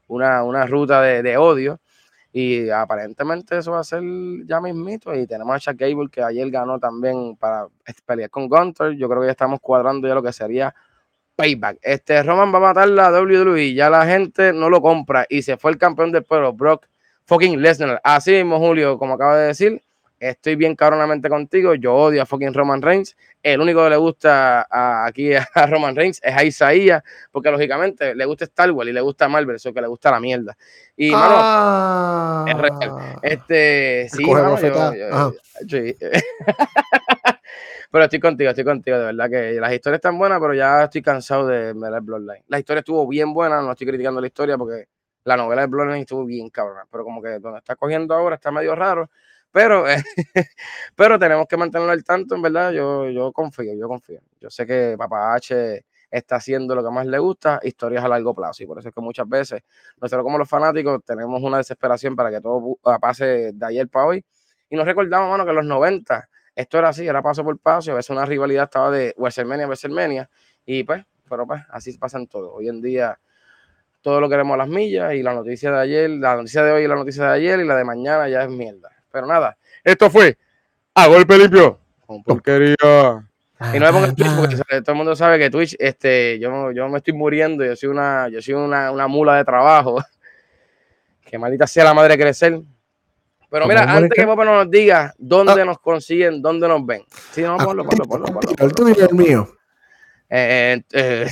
una, una, ruta de, de, odio. Y aparentemente eso va a ser ya mismito. Y tenemos a Chuck Gable que ayer ganó también para pelear con Gunter. Yo creo que ya estamos cuadrando ya lo que sería payback. Este Roman va a matar la WWE, ya la gente no lo compra y se fue el campeón del pueblo, Brock fucking Lesnar. Así mismo, Julio, como acaba de decir, estoy bien cabronamente contigo. Yo odio a fucking Roman Reigns. El único que le gusta aquí a Roman Reigns es a Isaías, porque lógicamente le gusta Star Wars y le gusta Marvel, eso que le gusta la mierda. Y ah, es real. Este, sí, Pero estoy contigo, estoy contigo, de verdad que las historias están buenas, pero ya estoy cansado de ver Bloodline. La historia estuvo bien buena, no estoy criticando la historia porque La novela de Bloodline estuvo bien cabrona, pero como que donde está cogiendo ahora está medio raro. Pero, pero tenemos que mantenerlo al tanto, en verdad. Yo, yo confío, yo confío. Yo sé que Papá H está haciendo lo que más le gusta, historias a largo plazo. Y por eso es que muchas veces nosotros como los fanáticos tenemos una desesperación para que todo pase de ayer para hoy. Y nos recordamos, mano, que en los 90 esto era así, era paso por paso, a veces una rivalidad estaba de WrestleMania a WrestleMania, y pues, pero pues así pasan todo. Hoy en día todo lo queremos a las millas y la noticia de ayer, la noticia de hoy y la noticia de ayer y la de mañana ya es mierda. Pero nada, esto fue a golpe limpio. Con porquería. Y no me pongas Twitch porque todo el mundo sabe que Twitch, este, yo, yo me estoy muriendo, yo soy una, yo soy una, una mula de trabajo. que maldita sea la madre crecer. Pero mira, antes que Papá nos diga dónde ah. nos consiguen, dónde nos ven. Sí, no, ponlo, ah, ponlo, ponlo, ponlo, El tuyo y el mío. Eh, eh,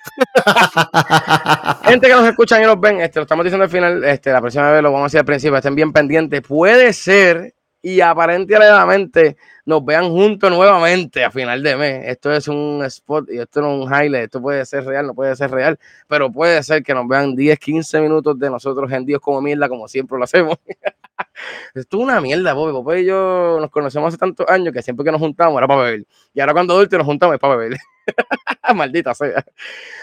Gente que nos escuchan y nos ven, este, lo estamos diciendo al final, este, la próxima vez lo vamos a decir al principio, estén bien pendientes. Puede ser y aparentemente nos vean juntos nuevamente a final de mes. Esto es un spot y esto no es un highlight. Esto puede ser real, no puede ser real, pero puede ser que nos vean 10, 15 minutos de nosotros en Dios como mierda, como siempre lo hacemos. esto es una mierda, Bobby. Popeye y yo nos conocemos hace tantos años que siempre que nos juntamos era para beber. Y ahora cuando adultos nos juntamos es para beber. Maldita sea.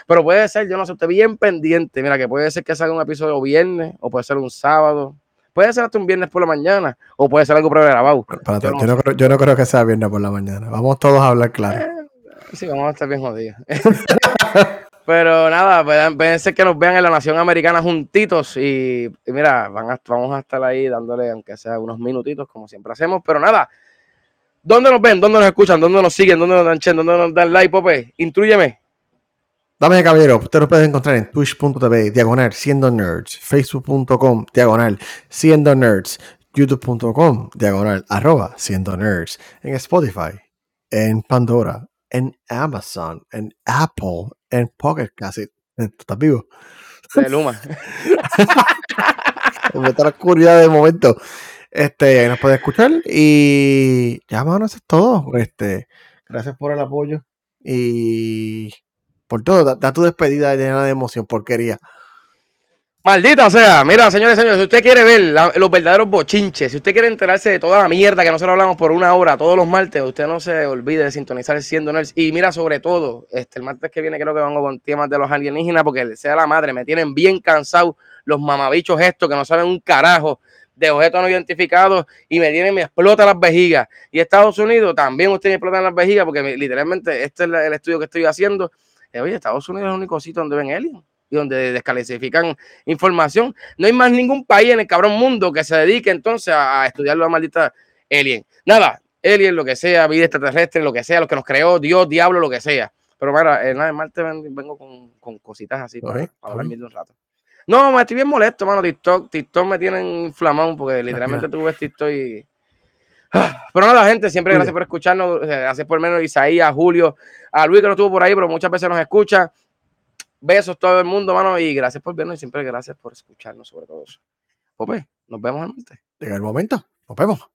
Pero puede ser, yo no sé, usted bien pendiente. Mira, que puede ser que salga un episodio viernes o puede ser un sábado Puede ser hasta un viernes por la mañana o puede ser algo pregrabado. Yo, no yo, no creo, yo no creo que sea viernes por la mañana. Vamos todos a hablar claro. Eh, sí, vamos a estar bien jodidos. Pero nada, ser que nos vean en la Nación Americana juntitos y, mira, van vamos a estar ahí dándole, aunque sea unos minutitos, como siempre hacemos. Pero nada, ¿dónde nos ven? ¿Dónde nos escuchan? ¿Dónde nos siguen? ¿Dónde nos dan chen? ¿Dónde nos dan like, Pope? Intrúyeme. Dame caballero, usted lo puede encontrar en twitch.tv, diagonal, siendo nerds, facebook.com, diagonal, siendo nerds, youtube.com, diagonal, arroba, siendo nerds, en Spotify, en Pandora, en Amazon, en Apple, en Pocket Casi. ¿Tú estás vivo? De Luma. Me está la oscuridad de momento. Este, nos puede escuchar y ya, mano, eso es todo. Este, gracias por el apoyo y por todo, da, tu despedida llena de emoción, porquería. Maldita sea, mira, señores, señores, si usted quiere ver los verdaderos bochinches, si usted quiere enterarse de toda la mierda que nosotros hablamos por una hora todos los martes, usted no se olvide de sintonizar Siendo Nerds. Y mira, sobre todo, este, el martes que viene creo que vengo con temas de los alienígenas, porque sea la madre, me tienen bien cansado los mamabichos estos que no saben un carajo de objetos no identificados y me tienen, me explota las vejigas. Y Estados Unidos también usted me explota las vejigas, porque literalmente este es el estudio que estoy haciendo eh, oye, Estados Unidos es el único sitio donde ven aliens y donde desclasifican información. No hay más ningún país en el cabrón mundo que se dedique entonces a, estudiar la maldita alien. Nada, alien, lo que sea, vida extraterrestre, lo que sea, lo que nos creó, Dios, diablo, lo que sea. Pero mira, eh, nada, en Marte vengo con, con cositas así para, hablar un rato. No, me estoy bien molesto, mano. TikTok, TikTok me tienen inflamado porque literalmente tuve TikTok y pero nada, gente, siempre gracias por escucharnos. Gracias por menos Isaías, Julio, a Luis que no estuvo por ahí, pero muchas veces nos escucha. Besos todo el mundo, mano, y gracias por vernos y siempre gracias por escucharnos sobre todo eso. Pues, nos vemos en Llega el momento, nos vemos.